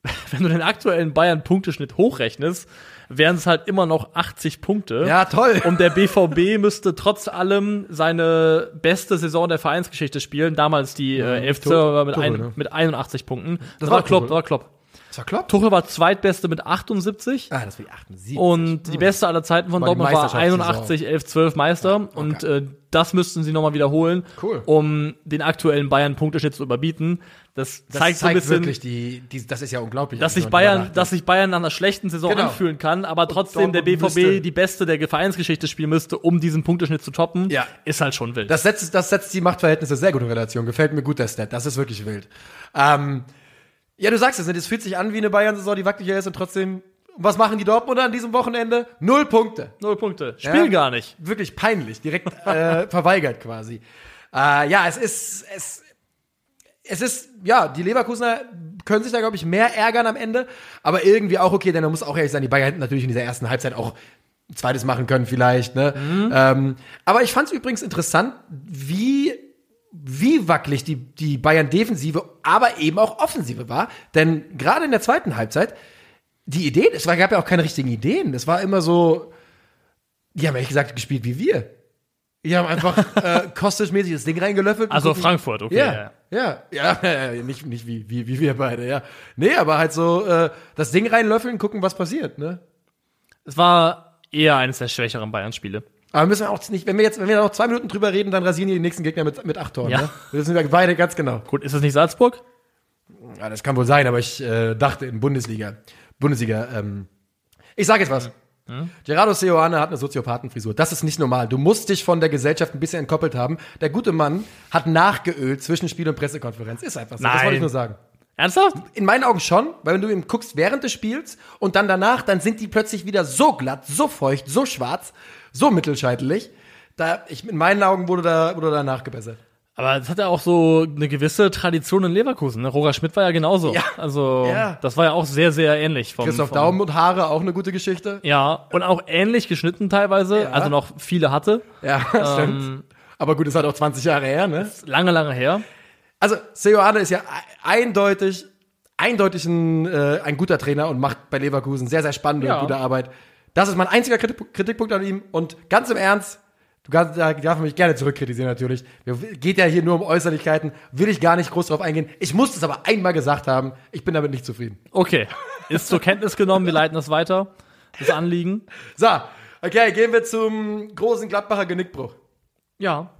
wenn du den aktuellen Bayern-Punkteschnitt hochrechnest, wären es halt immer noch 80 Punkte. Ja, toll. Und der BVB müsste trotz allem seine beste Saison der Vereinsgeschichte spielen. Damals die äh, 11. Tuchel- mit, Tuchel, ein, ne? mit 81 Punkten. Das, war war Klopp, das war Klopp. Das war. Tuchel war zweitbeste mit 78. Ah, das war die 78. Und die beste aller Zeiten von War Dortmund war Meisterschaftssaison. 81, 11, 12 Meister. Und äh, das müssten sie nochmal wiederholen, Cool. um den aktuellen Bayern-Punkteschnitt zu überbieten. Das, das zeigt so ein bisschen, wirklich die, die, das ist ja unglaublich. dass sich Bayern, dass sich Bayern nach einer schlechten Saison Genau. anfühlen kann, aber trotzdem der BVB müsste- die beste der Vereinsgeschichte spielen müsste, um diesen Punkteschnitt zu toppen, Ja. ist halt schon wild. Das setzt, das setzt die Machtverhältnisse sehr gut in Relation. Gefällt mir gut, der Stat. Das ist wirklich wild. Ähm, ja, du sagst es, ne? das fühlt sich an wie eine Bayern-Saison, die wackeliger ist und trotzdem. Was machen die Dortmunder an diesem Wochenende? Null Punkte. Null Punkte. Spiel Ja. gar nicht. Wirklich peinlich. Direkt äh, verweigert quasi. Äh, ja, es ist, es, es ist, ja, die Leverkusener können sich da, glaube ich, mehr ärgern am Ende, aber irgendwie auch okay, denn man muss auch ehrlich sein, die Bayern hätten natürlich in dieser ersten Halbzeit auch ein zweites machen können vielleicht, ne? Ähm, aber ich fand es übrigens interessant, wie wie wackelig die, die Bayern-Defensive, aber eben auch Offensive war. Denn gerade in der zweiten Halbzeit, die Ideen, es gab ja auch keine richtigen Ideen. Es war immer so, die haben ehrlich gesagt gespielt wie wir. Die haben einfach äh, kostischmäßig das Ding reingelöffelt. Also gucken- Frankfurt, okay. Ja, ja, ja, ja, ja, nicht, nicht wie, wie, wie wir beide, ja. Nee, aber halt so äh, das Ding reinlöffeln, gucken, was passiert, ne? Es war eher eines der schwächeren Bayern-Spiele. Aber müssen wir auch nicht, wenn wir jetzt, wenn wir noch zwei Minuten drüber reden, dann rasieren die die nächsten Gegner mit, mit acht Toren, Ja. ne? Das wissen wir beide ganz genau. Gut, ist es nicht Salzburg? Ja, das kann wohl sein, aber ich äh, dachte in Bundesliga. Bundesliga, ähm. Ich sage jetzt was. Gerardo Seoane hat eine Soziopathenfrisur. Das ist nicht normal. Du musst dich von der Gesellschaft ein bisschen entkoppelt haben. Der gute Mann hat nachgeölt zwischen Spiel und Pressekonferenz. Ist einfach so. Das Nein. wollte ich nur sagen. Ernsthaft? In meinen Augen schon, weil wenn du ihm guckst während des Spiels und dann danach, dann sind die plötzlich wieder so glatt, so feucht, so schwarz, so mittelscheitelig. Da, ich, in meinen Augen wurde da, wurde da nachgebessert. Aber es hat ja auch so eine gewisse Tradition in Leverkusen. Ne? Roger Schmidt war ja genauso. Ja. Also Ja. das war ja auch sehr, sehr ähnlich. Vom, Christoph vom, Daum und Haare, auch eine gute Geschichte. Ja, und auch ähnlich geschnitten teilweise. Ja. Also noch viele hatte. Ja, stimmt. Aber gut, das hat auch 20 Jahre her, ne? Lange, lange her. Also, Seoane ist ja eindeutig, eindeutig ein, äh, ein guter Trainer und macht bei Leverkusen sehr, sehr spannende und gute Arbeit. Das ist mein einziger Kritik Kritikpunkt an ihm. Und ganz im Ernst, du kannst, da darf man mich gerne zurückkritisieren natürlich. Wir- Geht ja hier nur um Äußerlichkeiten, will ich gar nicht groß drauf eingehen. Ich muss es aber einmal gesagt haben, ich bin damit nicht zufrieden. Okay. Ist zur Kenntnis genommen, wir leiten das weiter. Das Anliegen. So, okay, gehen wir zum großen Gladbacher Genickbruch. Ja.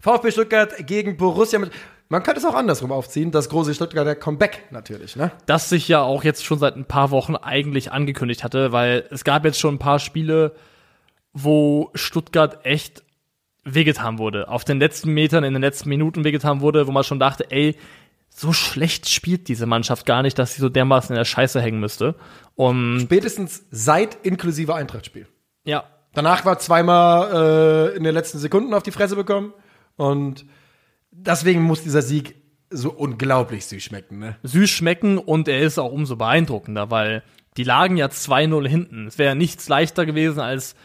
VfB Stuttgart gegen Borussia mit. Man könnte es auch andersrum aufziehen, das große Stuttgarter Comeback natürlich, ne? Das sich ja auch jetzt schon seit ein paar Wochen eigentlich angekündigt hatte, weil es gab jetzt schon ein paar Spiele, wo Stuttgart echt wehgetan wurde. Auf den letzten Metern, in den letzten Minuten wehgetan wurde, wo man schon dachte, ey, so schlecht spielt diese Mannschaft gar nicht, dass sie so dermaßen in der Scheiße hängen müsste. Und Spätestens seit inklusive Eintrachtspiel. ja, Danach war zweimal äh, in den letzten Sekunden auf die Fresse bekommen. Und deswegen muss dieser Sieg so unglaublich süß schmecken, ne? süß schmecken und er ist auch umso beeindruckender, weil die lagen ja 2-0 hinten. Es wäre nichts leichter gewesen, als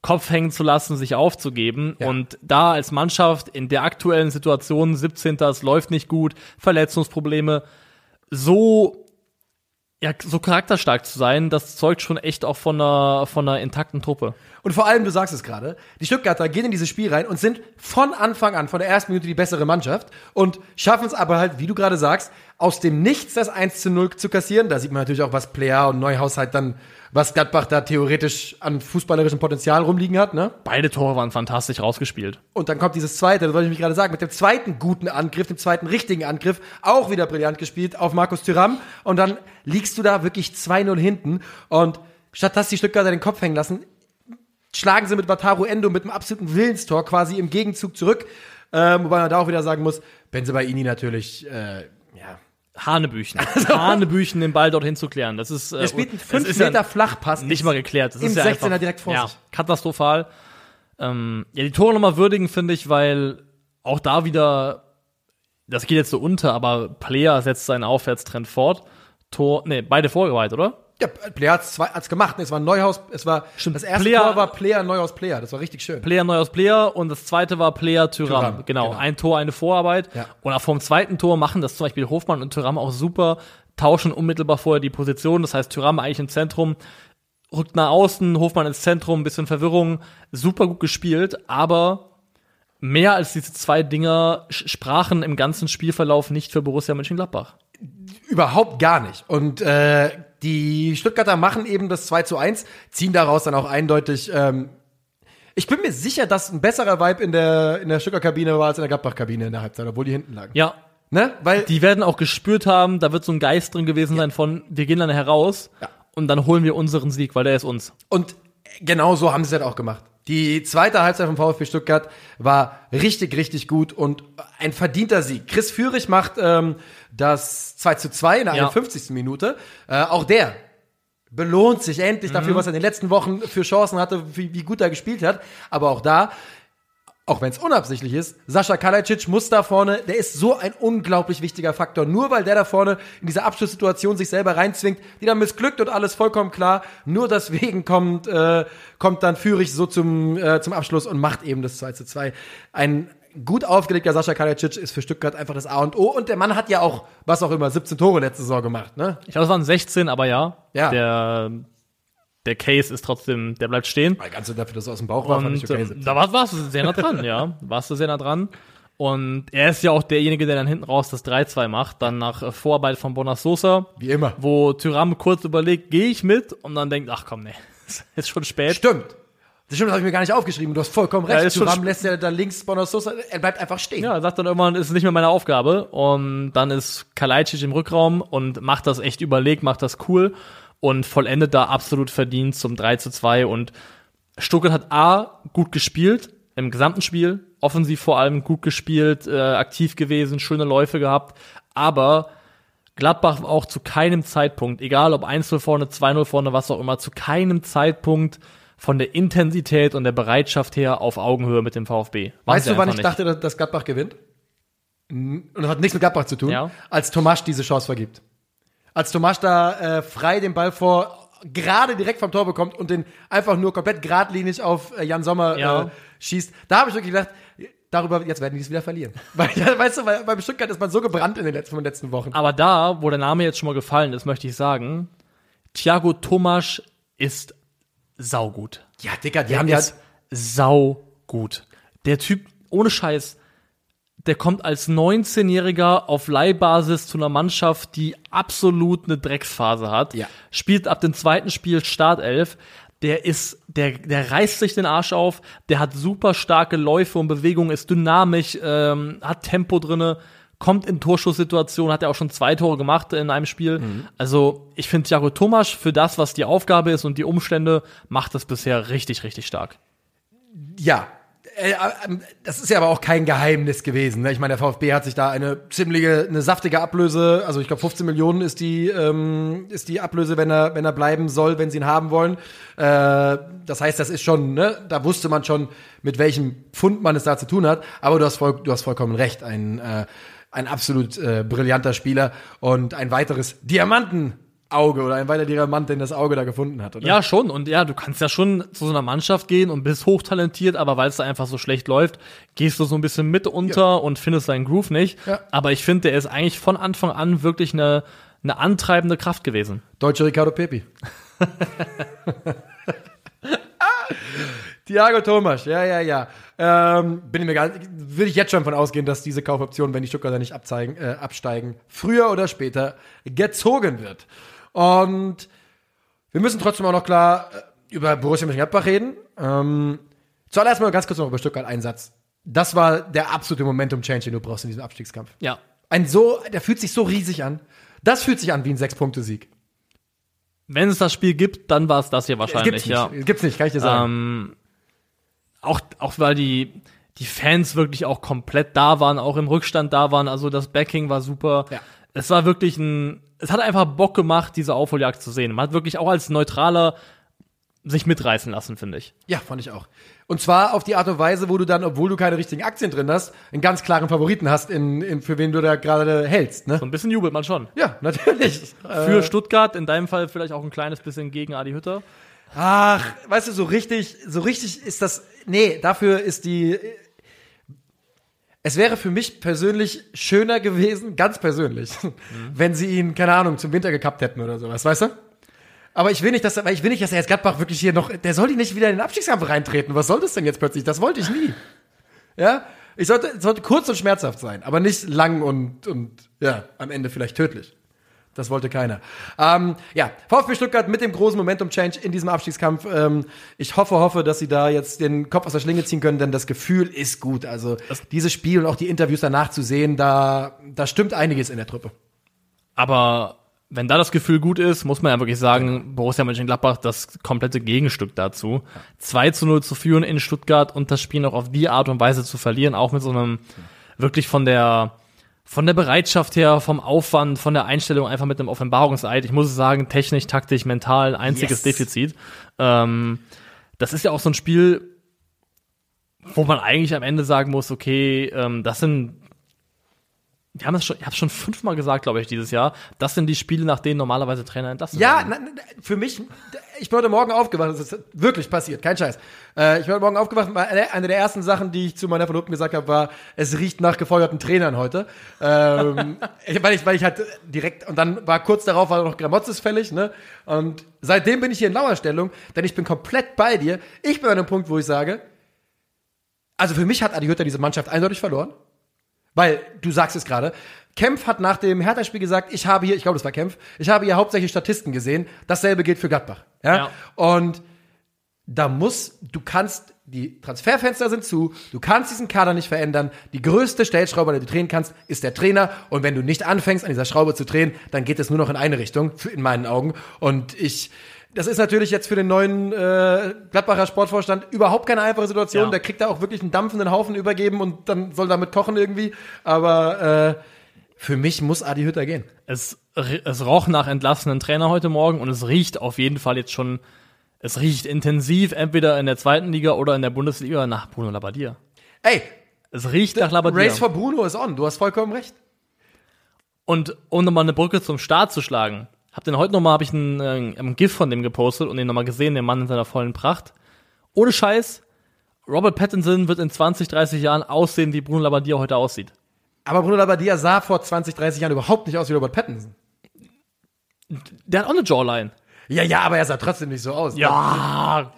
Kopf hängen zu lassen, sich aufzugeben. Ja. Und da als Mannschaft in der aktuellen Situation, 17. es läuft nicht gut, Verletzungsprobleme, so ja, so charakterstark zu sein, das zeugt schon echt auch von einer, von einer intakten Truppe. Und vor allem, du sagst es gerade, die Stuttgarter gehen in dieses Spiel rein und sind von Anfang an, von der ersten Minute die bessere Mannschaft und schaffen es aber halt, wie du gerade sagst, aus dem Nichts das 1 zu 0 zu kassieren. Da sieht man natürlich auch, was Player und Neuhaus halt dann, was Gladbach da theoretisch an fußballerischem Potenzial rumliegen hat, ne? Beide Tore waren fantastisch rausgespielt. Und dann kommt dieses zweite, das wollte ich mich gerade sagen, mit dem zweiten guten Angriff, dem zweiten richtigen Angriff, auch wieder brillant gespielt auf Markus Thüram. Und dann liegst du da wirklich 2-0 hinten. Und statt dass die Stuttgarter den Kopf hängen lassen, schlagen sie mit Wataru Endo mit einem absoluten Willenstor quasi im Gegenzug zurück. Ähm, wobei man da auch wieder sagen muss, Benzebaini natürlich, äh, ja. Hanebüchen. Hanebüchen, den Ball dorthin zu klären. Das ist, äh, Er spielt einen das 5 ist ja Meter Flachpass. nicht mal geklärt. Das Im ist ja 16er einfach, direkt vor ja, sich. katastrophal. Ähm, ja, die Tore nochmal würdigen, finde ich, weil auch da wieder, das geht jetzt so unter, aber Player setzt seinen Aufwärtstrend fort. Tor, nee, beide vorgeweiht, oder? Ja, Player hat's, zwei, hat's gemacht. Es war Neuhaus, es war, Stimmt. das erste Player- Tor war Player, Neuhaus, Player. Das war richtig schön. Player Neuhaus Player und das zweite war Player Tyram. Genau, genau. ein Tor, eine Vorarbeit. Ja. Und auch vom zweiten Tor machen das zum Beispiel Hofmann und Tyram auch super, tauschen unmittelbar vorher die Position. Das heißt, Tyram eigentlich im Zentrum, rückt nach außen, Hofmann ins Zentrum, ein bisschen Verwirrung, super gut gespielt, aber mehr als diese zwei Dinger sprachen im ganzen Spielverlauf nicht für Borussia Mönchengladbach. Überhaupt gar nicht. Und äh, die Stuttgarter machen eben das 2 zu 1, ziehen daraus dann auch eindeutig. Ähm, ich bin mir sicher, dass ein besserer Vibe in der, in der Stuttgart-Kabine war als in der Gladbach-Kabine in der Halbzeit, obwohl die hinten lagen. Ja, Ne? Weil die werden auch gespürt haben, da wird so ein Geist drin gewesen sein von, wir gehen dann heraus Ja. und dann holen wir unseren Sieg, weil der ist uns. Und genau so haben sie es halt auch gemacht. Die zweite Halbzeit vom VfB Stuttgart war richtig, richtig gut und ein verdienter Sieg. Chris Führig macht ähm, das 2 zu 2 in der Ja. 51. Minute. Äh, auch der belohnt sich endlich dafür, was er in den letzten Wochen für Chancen hatte, wie, wie gut er gespielt hat. Aber auch da, auch wenn es unabsichtlich ist, Sascha Kalajdzic muss da vorne, der ist so ein unglaublich wichtiger Faktor. Nur weil der da vorne in dieser Abschlusssituation sich selber reinzwingt, die dann missglückt und alles vollkommen klar. Nur deswegen kommt, äh, kommt dann Führig so zum, äh, zum Abschluss und macht eben das 2 zu 2. Ein gut aufgelegter Sascha Kalajdzic ist für Stuttgart einfach das A und O. Und der Mann hat ja auch, was auch immer, 17 Tore letzte Saison gemacht, ne? Ich glaube, es waren 16, aber ja. Ja. Der, der Case ist trotzdem, der bleibt stehen. Ganz so dafür, dass er aus dem Bauch war, fand ich okay. ähm, 17. da war, warst du sehr nah dran, ja. Warst du sehr nah dran. Und er ist ja auch derjenige, der dann hinten raus das 3-2 macht, dann nach äh, Vorarbeit von Bonas Sosa, Wie immer. wo Tyram kurz überlegt, gehe ich mit? Und dann denkt, ach komm, nee, ist schon spät. Stimmt. Das stimmt, das habe ich mir gar nicht aufgeschrieben. Du hast vollkommen Ja, recht. schon Thuram lässt ja da links Bonos Sosa, er bleibt einfach stehen. Ja, er sagt dann irgendwann, ist nicht mehr meine Aufgabe. Und dann ist Kalajdzic im Rückraum und macht das echt überlegt, macht das cool und vollendet da absolut verdient zum 3 zu 2. Und Stuttgart hat A, gut gespielt im gesamten Spiel, offensiv vor allem gut gespielt, äh, aktiv gewesen, schöne Läufe gehabt, aber Gladbach war auch zu keinem Zeitpunkt, egal ob 1-0 vorne, 2-0 vorne, was auch immer, zu keinem Zeitpunkt von der Intensität und der Bereitschaft her auf Augenhöhe mit dem VfB. Waren weißt du, wann ich nicht. dachte, dass- dass Gladbach gewinnt? Und das hat nichts mit Gladbach zu tun, Ja. als Tomasch diese Chance vergibt. Als Tomasch da äh, frei den Ball vor, gerade direkt vom Tor bekommt und den einfach nur komplett geradlinig auf äh, Jan Sommer Ja. äh, schießt. Da habe ich wirklich gedacht, darüber, jetzt werden die es wieder verlieren. Weil, weißt du, weil, beim Stuttgart ist man so gebrannt in den letzten, in den letzten Wochen. Aber da, wo der Name jetzt schon mal gefallen ist, möchte ich sagen, Thiago Tomasch ist saugut. Ja, Dicker, die Der haben ist saugut. Der Typ, ohne Scheiß, der kommt als 19-Jähriger auf Leihbasis zu einer Mannschaft, die absolut eine Drecksphase hat. Ja. Spielt ab dem zweiten Spiel Startelf. Der ist, der, der reißt sich den Arsch auf. Der hat super starke Läufe und Bewegungen, ist dynamisch, ähm, hat Tempo drinne, kommt in Torschusssituationen, hat er auch schon zwei Tore gemacht in einem Spiel. Also, ich finde Thiago Tomasch für das, was die Aufgabe ist und die Umstände, macht das bisher richtig, richtig stark. Ja. Äh, ähm, Das ist ja aber auch kein Geheimnis gewesen. Ne? Ich meine, der VfB hat sich da eine ziemliche, eine saftige Ablöse, also ich glaube 15 Millionen ist die, ähm, ist die Ablöse, wenn er, wenn er bleiben soll, wenn sie ihn haben wollen. Äh, das heißt, das ist schon, ne, da wusste man schon, mit welchem Pfund man es da zu tun hat. Aber du hast, voll, du hast vollkommen recht. Ein, äh, ein absolut äh, brillanter Spieler und ein weiteres Diamantenauge oder ein weiterer Diamant, den das Auge da gefunden hat, oder? Ja, schon. Und ja, du kannst ja schon zu so einer Mannschaft gehen und bist hochtalentiert, aber weil es da einfach so schlecht läuft, gehst du so ein bisschen mit unter und findest deinen Groove nicht. Ja. Aber ich finde, der ist eigentlich von Anfang an wirklich eine, eine antreibende Kraft gewesen. Deutsche Ricardo Pepi. Thiago Thomas, ja, ja, ja. Ähm, bin ich mir gar würde ich jetzt schon von ausgehen, dass diese Kaufoption, wenn die Stuttgarter nicht abzeigen, äh, absteigen, früher oder später gezogen wird. Und wir müssen trotzdem auch noch klar äh, über Borussia Mönchengladbach reden. Ähm, zuallererst mal ganz kurz noch über Stuttgart einen Satz. Das war der absolute Momentum-Change, den du brauchst in diesem Abstiegskampf. Ja. Ein so, der fühlt sich so riesig an. Das fühlt sich an wie ein Sechs-Punkte-Sieg. Wenn es das Spiel gibt, dann war es das hier Es wahrscheinlich, gibt's ja. nicht. Gibt's nicht, kann ich dir sagen. Ähm, auch, auch weil die, die Fans wirklich auch komplett da waren, auch im Rückstand da waren. Also das Backing war super. Ja. Es war wirklich ein, es hat einfach Bock gemacht, diese Aufholjagd zu sehen. Man hat wirklich auch als Neutraler sich mitreißen lassen, finde ich. Ja, fand ich auch. Und zwar auf die Art und Weise, wo du dann, obwohl du keine richtigen Aktien drin hast, einen ganz klaren Favoriten hast, in, in, für wen du da gerade hältst. Ne? So ein bisschen jubelt man schon. Ja, natürlich. Für Stuttgart, in deinem Fall vielleicht auch ein kleines bisschen gegen Adi Hütter. Ach, weißt du, so richtig, so richtig ist das. Nee, dafür ist die. Es wäre für mich persönlich schöner gewesen, ganz persönlich, wenn sie ihn, keine Ahnung, zum Winter gekappt hätten oder sowas, weißt du? Aber ich will nicht, dass, ich will nicht, dass er jetzt Gladbach wirklich hier noch, der soll die nicht wieder in den Abstiegskampf reintreten. Was soll das denn jetzt plötzlich? Das wollte ich nie. Ja? Ich sollte, sollte kurz und schmerzhaft sein, aber nicht lang und, und, ja, am Ende vielleicht tödlich. Das wollte keiner. Ähm, ja, VfB Stuttgart mit dem großen Momentum-Change in diesem Abstiegskampf. Ähm, ich hoffe, hoffe, dass sie da jetzt den Kopf aus der Schlinge ziehen können, denn das Gefühl ist gut. Also dieses Spiel und auch die Interviews danach zu sehen, da, da stimmt einiges in der Truppe. Aber wenn da das Gefühl gut ist, muss man ja wirklich sagen, Borussia Mönchengladbach das komplette Gegenstück dazu. 2 zu 0 zu führen in Stuttgart und das Spiel noch auf die Art und Weise zu verlieren, auch mit so einem wirklich von der von der Bereitschaft her, vom Aufwand, von der Einstellung einfach mit einem Offenbarungseid. Ich muss sagen, technisch, taktisch, mental, einziges Yes. Defizit. Ähm, das ist ja auch so ein Spiel, wo man eigentlich am Ende sagen muss, okay, ähm, das sind wir haben es schon, ich habe schon fünfmal gesagt, glaube ich, dieses Jahr. Das sind die Spiele, nach denen normalerweise Trainer entlassen Ja, werden. na, für mich, ich bin heute Morgen aufgewacht, das ist wirklich passiert, kein Scheiß. Äh, ich bin heute Morgen aufgewacht, war eine, der ersten Sachen, die ich zu meiner Verlobten gesagt habe, war, es riecht nach gefeuerten Trainern heute. Ähm, weil, ich, weil ich halt direkt, und dann war kurz darauf war noch Gramotzes fällig, ne? Und seitdem bin ich hier in Lauerstellung, denn ich bin komplett bei dir. Ich bin an einem Punkt, wo ich sage, also für mich hat Adi Hütter diese Mannschaft eindeutig verloren. Weil, du sagst es gerade, Kempf hat nach dem Hertha-Spiel gesagt, ich habe hier, ich glaube, das war Kempf, ich habe hier hauptsächlich Statisten gesehen. Dasselbe gilt für Gladbach. Ja? Ja. Und da muss, du kannst, die Transferfenster sind zu, du kannst diesen Kader nicht verändern. Die größte Stellschraube, die du drehen kannst, ist der Trainer. Und wenn du nicht anfängst, an dieser Schraube zu drehen, dann geht es nur noch in eine Richtung, in meinen Augen. Und ich, das ist natürlich jetzt für den neuen äh, Gladbacher Sportvorstand überhaupt keine einfache Situation. Ja. Der kriegt da auch wirklich einen dampfenden Haufen übergeben und dann soll damit kochen irgendwie. Aber äh, für mich muss Adi Hütter gehen. Es, es roch nach entlassenen Trainer heute Morgen und es riecht auf jeden Fall jetzt schon, es riecht intensiv, entweder in der zweiten Liga oder in der Bundesliga nach Bruno Labbadia. Ey, Es riecht nach Labbadia. Race for Bruno ist on. Du hast vollkommen recht. Und um nochmal eine Brücke zum Start zu schlagen, hab den heute nochmal, habe ich einen, äh, einen GIF von dem gepostet und den nochmal gesehen, den Mann in seiner vollen Pracht. Ohne Scheiß, Robert Pattinson wird in 20, 30 Jahren aussehen, wie Bruno Labbadia heute aussieht. Aber Bruno Labbadia sah vor 20, 30 Jahren überhaupt nicht aus wie Robert Pattinson. Der hat auch eine Jawline. Ja, ja, aber er sah trotzdem nicht so aus. Ja.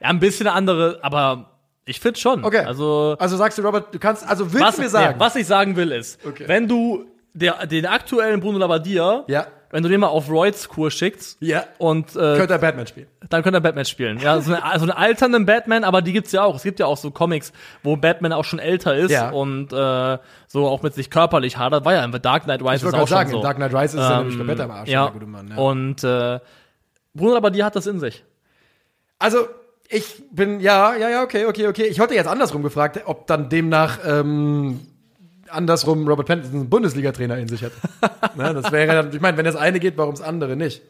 Ja, ein bisschen eine andere, aber ich finde schon. Okay. Also, Also sagst du, Robert, du kannst, also willst was, du mir sagen? nee, was ich sagen will ist, Okay. wenn du der, den aktuellen Bruno Labbadia, Ja. Wenn du den mal auf Royds Kur schickst Ja. und äh, Könnte er Batman spielen. dann könnte er Batman spielen. Ja, so, eine, so einen alternden Batman, aber die gibt's ja auch. Es gibt ja auch so Comics, wo Batman auch schon älter ist Ja. und äh, so auch mit sich körperlich hadert. War ja in Dark Knight Rises Ich auch sagen, schon so. Dark Knight Rises ist er Ähm, nämlich komplett am Arsch, ja. der gute Mann. Ja. Und äh, Bruno Labbadia hat das in sich. Also, ich bin, ja, ja, ja, okay, okay, okay. Ich hatte jetzt andersrum gefragt, ob dann demnach ähm, andersrum Robert Pattinson einen Bundesliga-Trainer in sich hätte. ne, das wäre dann, ich meine, wenn das eine geht, warum das andere nicht?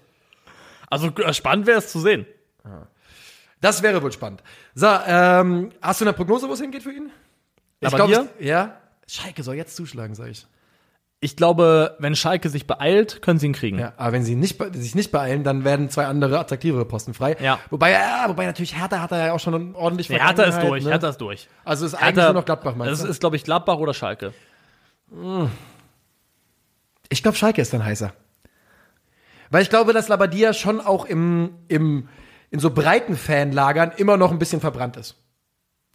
Also äh, spannend wäre es zu sehen. Das wäre wohl spannend. So, ähm, hast du eine Prognose, wo es hingeht für ihn? Ich Labbadia? glaub, es- ja. Schalke soll jetzt zuschlagen, sag ich. Ich glaube, wenn Schalke sich beeilt, können sie ihn kriegen. Ja, aber wenn sie nicht, sich nicht beeilen, dann werden zwei andere attraktivere Posten frei. Ja. Wobei, ja, wobei natürlich Hertha hat er ja auch schon ordentlich Nee, Hertha ist durch, ne? Hertha ist durch. Also ist eigentlich Hertha, nur noch Gladbach, meinst Das du? ist, glaube ich, Gladbach oder Schalke. Ich glaube, Schalke ist dann heißer. Weil ich glaube, dass Labadia schon auch im, im in so breiten Fanlagern immer noch ein bisschen verbrannt ist.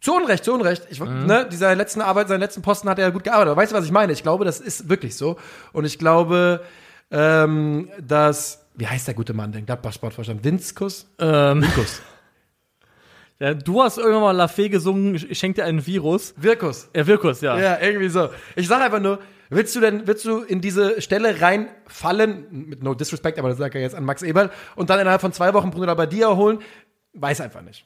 Zu Unrecht, zu Unrecht. Ich, ne, dieser letzten Arbeit, seinen letzten Posten hat er gut gearbeitet. Aber weißt du, was ich meine? Ich glaube, das ist wirklich so. Und ich glaube, ähm, dass, wie heißt der gute Mann, den Gladbach-Sportvorstand? Vinzkus? Ähm, Vinkus. Ja, du hast irgendwann mal Lafay gesungen, ich schenk dir einen Virus. Virkus. Ja, Virkus, ja. Ja, irgendwie so. Ich sag einfach nur, willst du denn, willst du in diese Stelle reinfallen, mit no disrespect, aber das sag ich jetzt an Max Eberl, und dann innerhalb von zwei Wochen Bruno Labbadia holen? Weiß einfach nicht.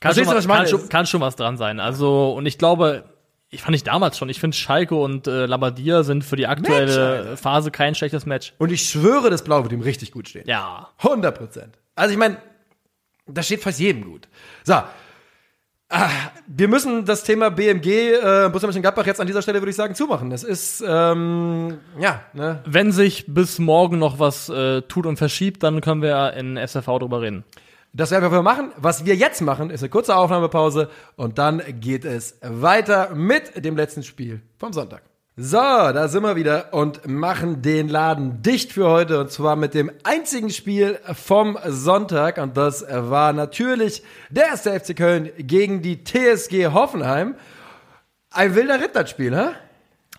Kann, schon, was ich kann, schon, kann schon was dran sein. Also, und ich glaube, ich fand ich damals schon, ich finde Schalke und äh, Labadia sind für die aktuelle Match, Phase kein schlechtes Match. Und ich schwöre, das Blau wird ihm richtig gut stehen. Ja. 100 Prozent. Also ich meine, das steht fast jedem gut. So. Ah, wir müssen das Thema BMG, äh, Borussia Mönchengladbach jetzt an dieser Stelle, würde ich sagen, zumachen. Das ist, ähm, ja, ne, Wenn sich bis morgen noch was äh, tut und verschiebt, dann können wir in SFV drüber reden. Das werden wir machen. Was wir jetzt machen, ist eine kurze Aufnahmepause und dann geht es weiter mit dem letzten Spiel vom Sonntag. So, da sind wir wieder und machen den Laden dicht für heute und zwar mit dem einzigen Spiel vom Sonntag und das war natürlich der erste FC Köln gegen die TSG Hoffenheim. Ein wilder Ritterspiel, hä?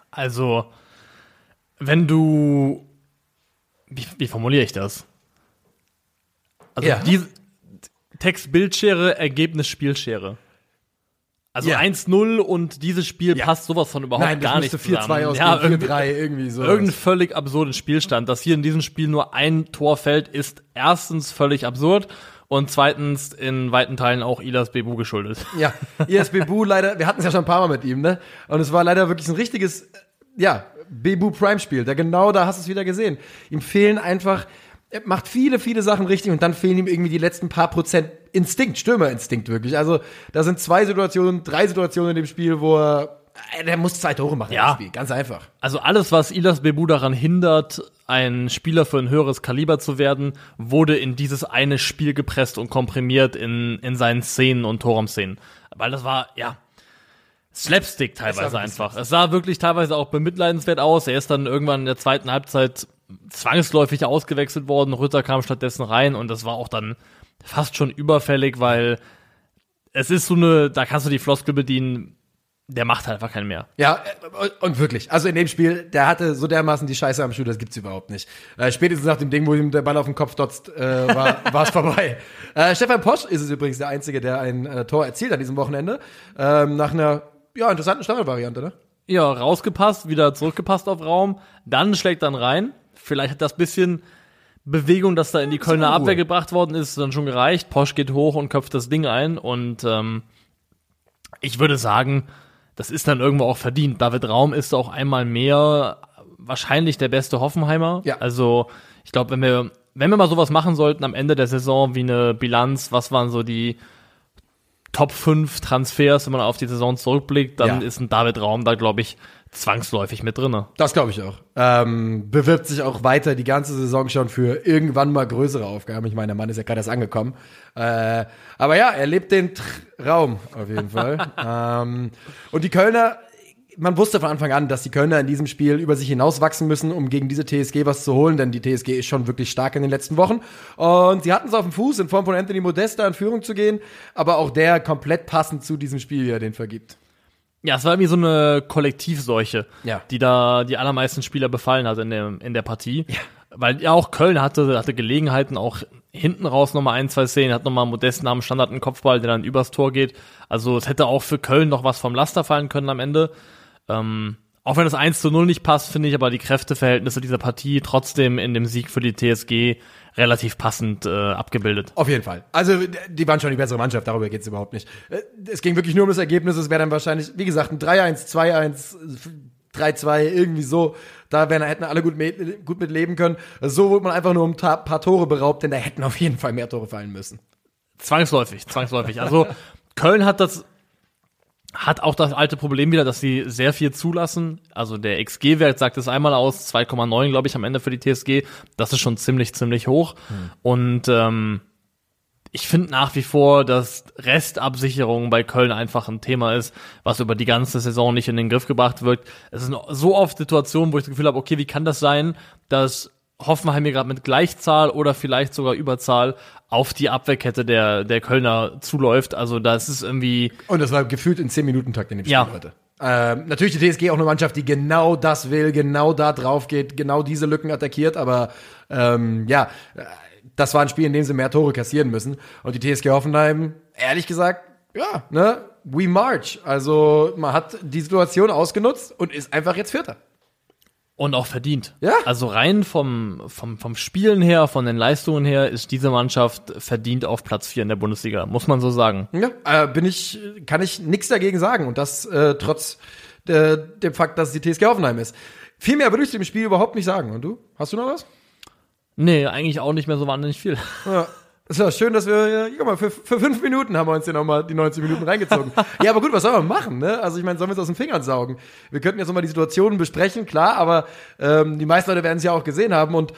Also, wenn du. Wie, wie formuliere ich das? Also, Ja. die Text-Bildschere, Ergebnis-Spielschere. Also Ja. 1-0 und dieses Spiel Ja. passt sowas von überhaupt Nein, das gar nicht müsste 4-2 zusammen. ausgehen, Ja, irgendwie, 4-3, irgendwie so. irgendein völlig absurden Spielstand. Dass hier in diesem Spiel nur ein Tor fällt, ist erstens völlig absurd und zweitens in weiten Teilen auch Ilas Bebu geschuldet. Ja, ISB Bu leider, wir hatten es ja schon ein paar Mal mit ihm, ne? Und es war leider wirklich ein richtiges, ja, Bebu Prime Spiel. Da genau da hast du es wieder gesehen. Ihm fehlen einfach, er macht viele, viele Sachen richtig und dann fehlen ihm irgendwie die letzten paar Prozent Instinkt, Stürmerinstinkt wirklich. Also da sind zwei Situationen, drei Situationen in dem Spiel, wo er, äh, der muss zwei Tore machen Ja. im Spiel, ganz einfach. Also alles, was Ilas Bebu daran hindert, ein Spieler für ein höheres Kaliber zu werden, wurde in dieses eine Spiel gepresst und komprimiert in, in seinen Szenen und Torumszenen. Weil das war, ja, Slapstick teilweise einfach. Es sah wirklich teilweise auch bemitleidenswert aus. Er ist dann irgendwann in der zweiten Halbzeit zwangsläufig ausgewechselt worden. Rütter kam stattdessen rein und das war auch dann fast schon überfällig, weil es ist so eine, da kannst du die Floskel bedienen, der macht halt einfach keinen mehr. Ja, äh, und wirklich. Also in dem Spiel, der hatte so dermaßen die Scheiße am Schuh, das gibt's überhaupt nicht. Äh, spätestens nach dem Ding, wo ihm der Ball auf den Kopf dotzt, äh, war war's vorbei. Äh, Stefan Posch ist es übrigens der Einzige, der ein äh, Tor erzielt an diesem Wochenende. Ähm, nach einer, ja, interessanten Standardvariante, ne? Ja, rausgepasst, wieder zurückgepasst auf Raum, dann schlägt dann rein. Vielleicht hat das bisschen Bewegung, das da in die Kölner. Abwehr gebracht worden ist, dann schon gereicht. Posch geht hoch und köpft das Ding ein und ähm, ich würde sagen, das ist dann irgendwo auch verdient. David Raum ist auch einmal mehr wahrscheinlich der beste Hoffenheimer. Ja. Also ich glaube, wenn wir wenn wir mal sowas machen sollten am Ende der Saison wie eine Bilanz, was waren so die Top 5 Transfers, wenn man auf die Saison zurückblickt, dann Ja. ist ein David Raum da, glaube ich, zwangsläufig mit drinne. Das glaube ich auch. Ähm, bewirbt sich auch weiter die ganze Saison schon für irgendwann mal größere Aufgaben. Ich meine, der Mann ist ja gerade erst angekommen. Äh, aber ja, er lebt den Traum auf jeden Fall. ähm, und die Kölner, man wusste von Anfang an, dass die Kölner in diesem Spiel über sich hinauswachsen müssen, um gegen diese TSG was zu holen, denn die TSG ist schon wirklich stark in den letzten Wochen. Und sie hatten es auf dem Fuß, in Form von Anthony Modesta in Führung zu gehen, aber auch der komplett passend zu diesem Spiel, wie er den vergibt. Ja, es war irgendwie so eine Kollektivseuche, Ja. die da die allermeisten Spieler befallen hat in der, in der Partie. Weil ja auch Köln hatte, hatte Gelegenheiten, auch hinten raus nochmal ein, zwei Szenen, hat nochmal Modesten am Standard einen Kopfball, der dann übers Tor geht. Also es hätte auch für Köln noch was vom Laster fallen können am Ende. Ähm, auch wenn das 1 zu 0 nicht passt, finde ich aber die Kräfteverhältnisse dieser Partie trotzdem in dem Sieg für die TSG relativ passend äh, abgebildet. Auf jeden Fall. Also, die waren schon die bessere Mannschaft, darüber geht's überhaupt nicht. Äh, Es ging wirklich nur um das Ergebnis. Es wäre dann wahrscheinlich, wie gesagt, ein 3-1, 2-1, 3-2, irgendwie so. Da wären, hätten alle gut, mit, gut mit leben können. So wurde man einfach nur um ein paar Tore beraubt, denn da hätten auf jeden Fall mehr Tore fallen müssen. Zwangsläufig, zwangsläufig. Also Köln hat das hat auch das alte Problem wieder, dass sie sehr viel zulassen. Also der XG-Wert sagt es einmal aus, 2,9 glaube ich am Ende für die TSG. Das ist schon ziemlich, ziemlich hoch. Und ähm, ich finde nach wie vor, dass Restabsicherung bei Köln einfach ein Thema ist, was über die ganze Saison nicht in den Griff gebracht wird. Es sind so oft Situationen, wo ich das Gefühl habe, okay, wie kann das sein, dass Hoffenheim hier gerade mit Gleichzahl oder vielleicht sogar Überzahl auf die Abwehrkette der, der Kölner zuläuft. Also das ist irgendwie, Und das war gefühlt in 10 Minuten Takt in dem Spiel Ja. heute. Ähm, natürlich die TSG auch eine Mannschaft, die genau das will, genau da drauf geht, genau diese Lücken attackiert, aber ähm, ja, äh, das war ein Spiel, in dem sie mehr Tore kassieren müssen. Und die TSG Hoffenheim, ehrlich gesagt, ja, ne, we march. Also man hat die Situation ausgenutzt und ist einfach jetzt Vierter. Und auch verdient. Ja. Also rein vom, vom, vom Spielen her, von den Leistungen her, ist diese Mannschaft verdient auf Platz 4 in der Bundesliga, muss man so sagen. Ja, äh, bin ich, kann ich nichts dagegen sagen. Und das äh, trotz äh, dem Fakt, dass es die TSG Hoffenheim ist. Viel mehr würde ich dem Spiel überhaupt nicht sagen. Und du? Hast du noch was? Nee, eigentlich auch nicht mehr so wahnsinnig viel. Ja. Es war schön, dass wir, ja, guck mal, für, für fünf Minuten haben wir uns hier nochmal die 90 Minuten reingezogen. ja, aber gut, was sollen wir machen, ne? Also ich meine, sollen wir es aus den Fingern saugen? Wir könnten jetzt nochmal die Situationen besprechen, klar, aber ähm, die meisten Leute werden es ja auch gesehen haben und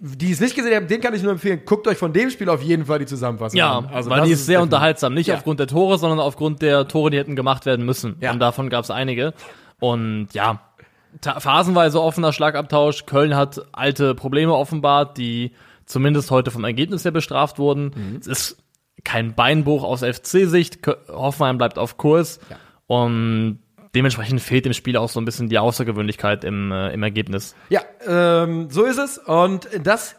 die es nicht gesehen haben, den kann ich nur empfehlen, guckt euch von dem Spiel auf jeden Fall die Zusammenfassung Ja, an. Also weil das die ist sehr unterhaltsam. Nicht Ja. aufgrund der Tore, sondern aufgrund der Tore, die hätten gemacht werden müssen. Ja. Und davon gab es einige. Und ja, phasenweise offener Schlagabtausch. Köln hat alte Probleme offenbart, die zumindest heute vom Ergebnis her bestraft wurden. Mhm. Es ist kein Beinbruch aus FC-Sicht. Hoffenheim bleibt auf Kurs. Ja. Und dementsprechend fehlt dem Spiel auch so ein bisschen die Außergewöhnlichkeit im, äh, im Ergebnis. Ja, ähm, so ist es. Und das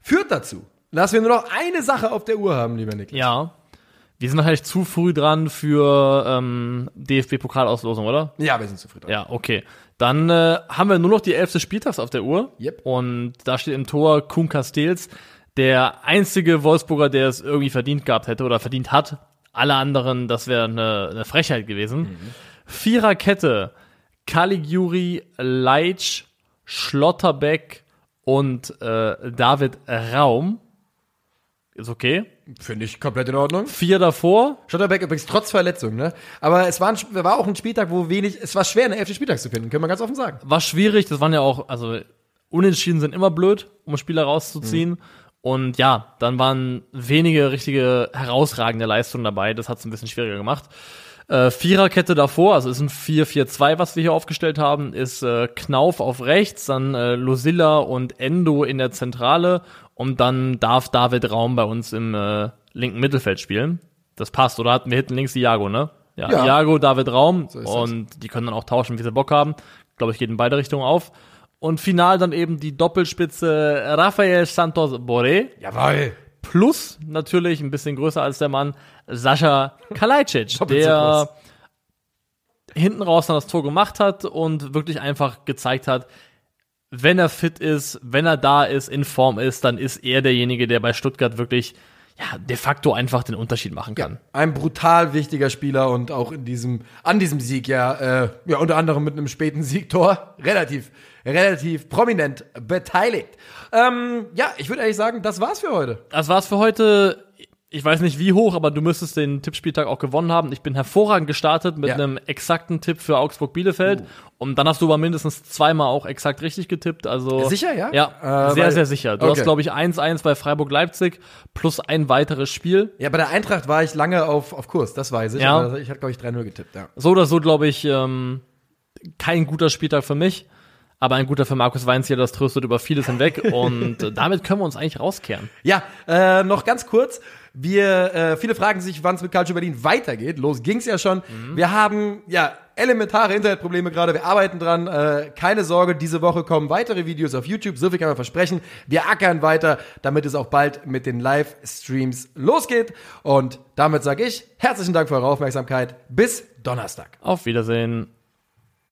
führt dazu, dass wir nur noch eine Sache auf der Uhr haben, lieber Niklas. Ja. Wir sind wahrscheinlich zu früh dran für ähm, DFB-Pokalauslosung, oder? Ja, wir sind zufrieden. Ja, okay. Dann äh, haben wir nur noch die elfte Spieltags auf der Uhr. Yep. Und da steht im Tor Kuhn Castells, der einzige Wolfsburger, der es irgendwie verdient gehabt hätte oder verdient hat. Alle anderen, das wäre eine, eine Frechheit gewesen. Viererkette, Caligiuri, Leitsch, Schlotterbeck und äh, David Raum. Ist okay. Finde ich komplett in Ordnung. Vier davor, Schotterbeck übrigens trotz Verletzung, ne? Aber es war, ein, war auch ein Spieltag, wo wenig, es war schwer, eine elfte Spieltag zu finden, können wir ganz offen sagen. war schwierig. Das waren ja auch, also Unentschieden sind immer blöd, um Spieler rauszuziehen. Und ja, dann waren wenige richtige herausragende Leistungen dabei. Das hat es ein bisschen schwieriger gemacht. Äh, Viererkette davor, also ist ein 4-4-2, was wir hier aufgestellt haben, ist äh, Knauf auf rechts, dann äh, Lucilla und Endo in der Zentrale und dann darf David Raum bei uns im äh, linken Mittelfeld spielen. Das passt, oder hatten wir hinten links Iago, ne? Ja, Ja. Iago, David Raum das. und die können dann auch tauschen, wie sie Bock haben. Glaube ich, geht in beide Richtungen auf. Und final dann eben die Doppelspitze Rafael Santos Boré Jawohl. plus natürlich ein bisschen größer als der Mann Sascha Kalajdzic, so der hinten raus dann das Tor gemacht hat und wirklich einfach gezeigt hat, wenn er fit ist, wenn er da ist, in Form ist, dann ist er derjenige, der bei Stuttgart wirklich ja, de facto einfach den Unterschied machen kann. Ein brutal wichtiger Spieler und auch in diesem, an diesem Sieg ja, äh, ja, unter anderem mit einem späten Siegtor relativ, relativ prominent beteiligt. Ähm, ja, ich würde ehrlich sagen, das war's für heute. Das war's für heute. Ich weiß nicht wie hoch, aber du müsstest den Tippspieltag auch gewonnen haben. Ich bin hervorragend gestartet mit Ja. einem exakten Tipp für Augsburg-Bielefeld. Und dann hast du aber mindestens zweimal auch exakt richtig getippt. Also Sicher, ja? Ja, Äh, sehr, weil- sehr sicher. Du Okay. hast, glaube ich, 1-1 bei Freiburg-Leipzig plus ein weiteres Spiel. Ja, bei der Eintracht war ich lange auf, auf Kurs, das weiß ich. Ja. Aber ich hatte, glaube ich, 3-0 getippt, ja. So oder so, glaube ich, ähm, kein guter Spieltag für mich. Aber ein guter für Markus Weinziel, das tröstet über vieles hinweg. Und damit können wir uns eigentlich rauskehren. Ja, äh, noch ganz kurz. Wir, äh, viele fragen sich, wann es mit Calcio Berlin weitergeht. Los ging's ja schon. Wir haben ja elementare Internetprobleme gerade. Wir arbeiten dran. Äh, keine Sorge, diese Woche kommen weitere Videos auf YouTube. So viel kann man versprechen. Wir ackern weiter, damit es auch bald mit den Livestreams losgeht. Und damit sage ich herzlichen Dank für eure Aufmerksamkeit. Bis Donnerstag. Auf Wiedersehen.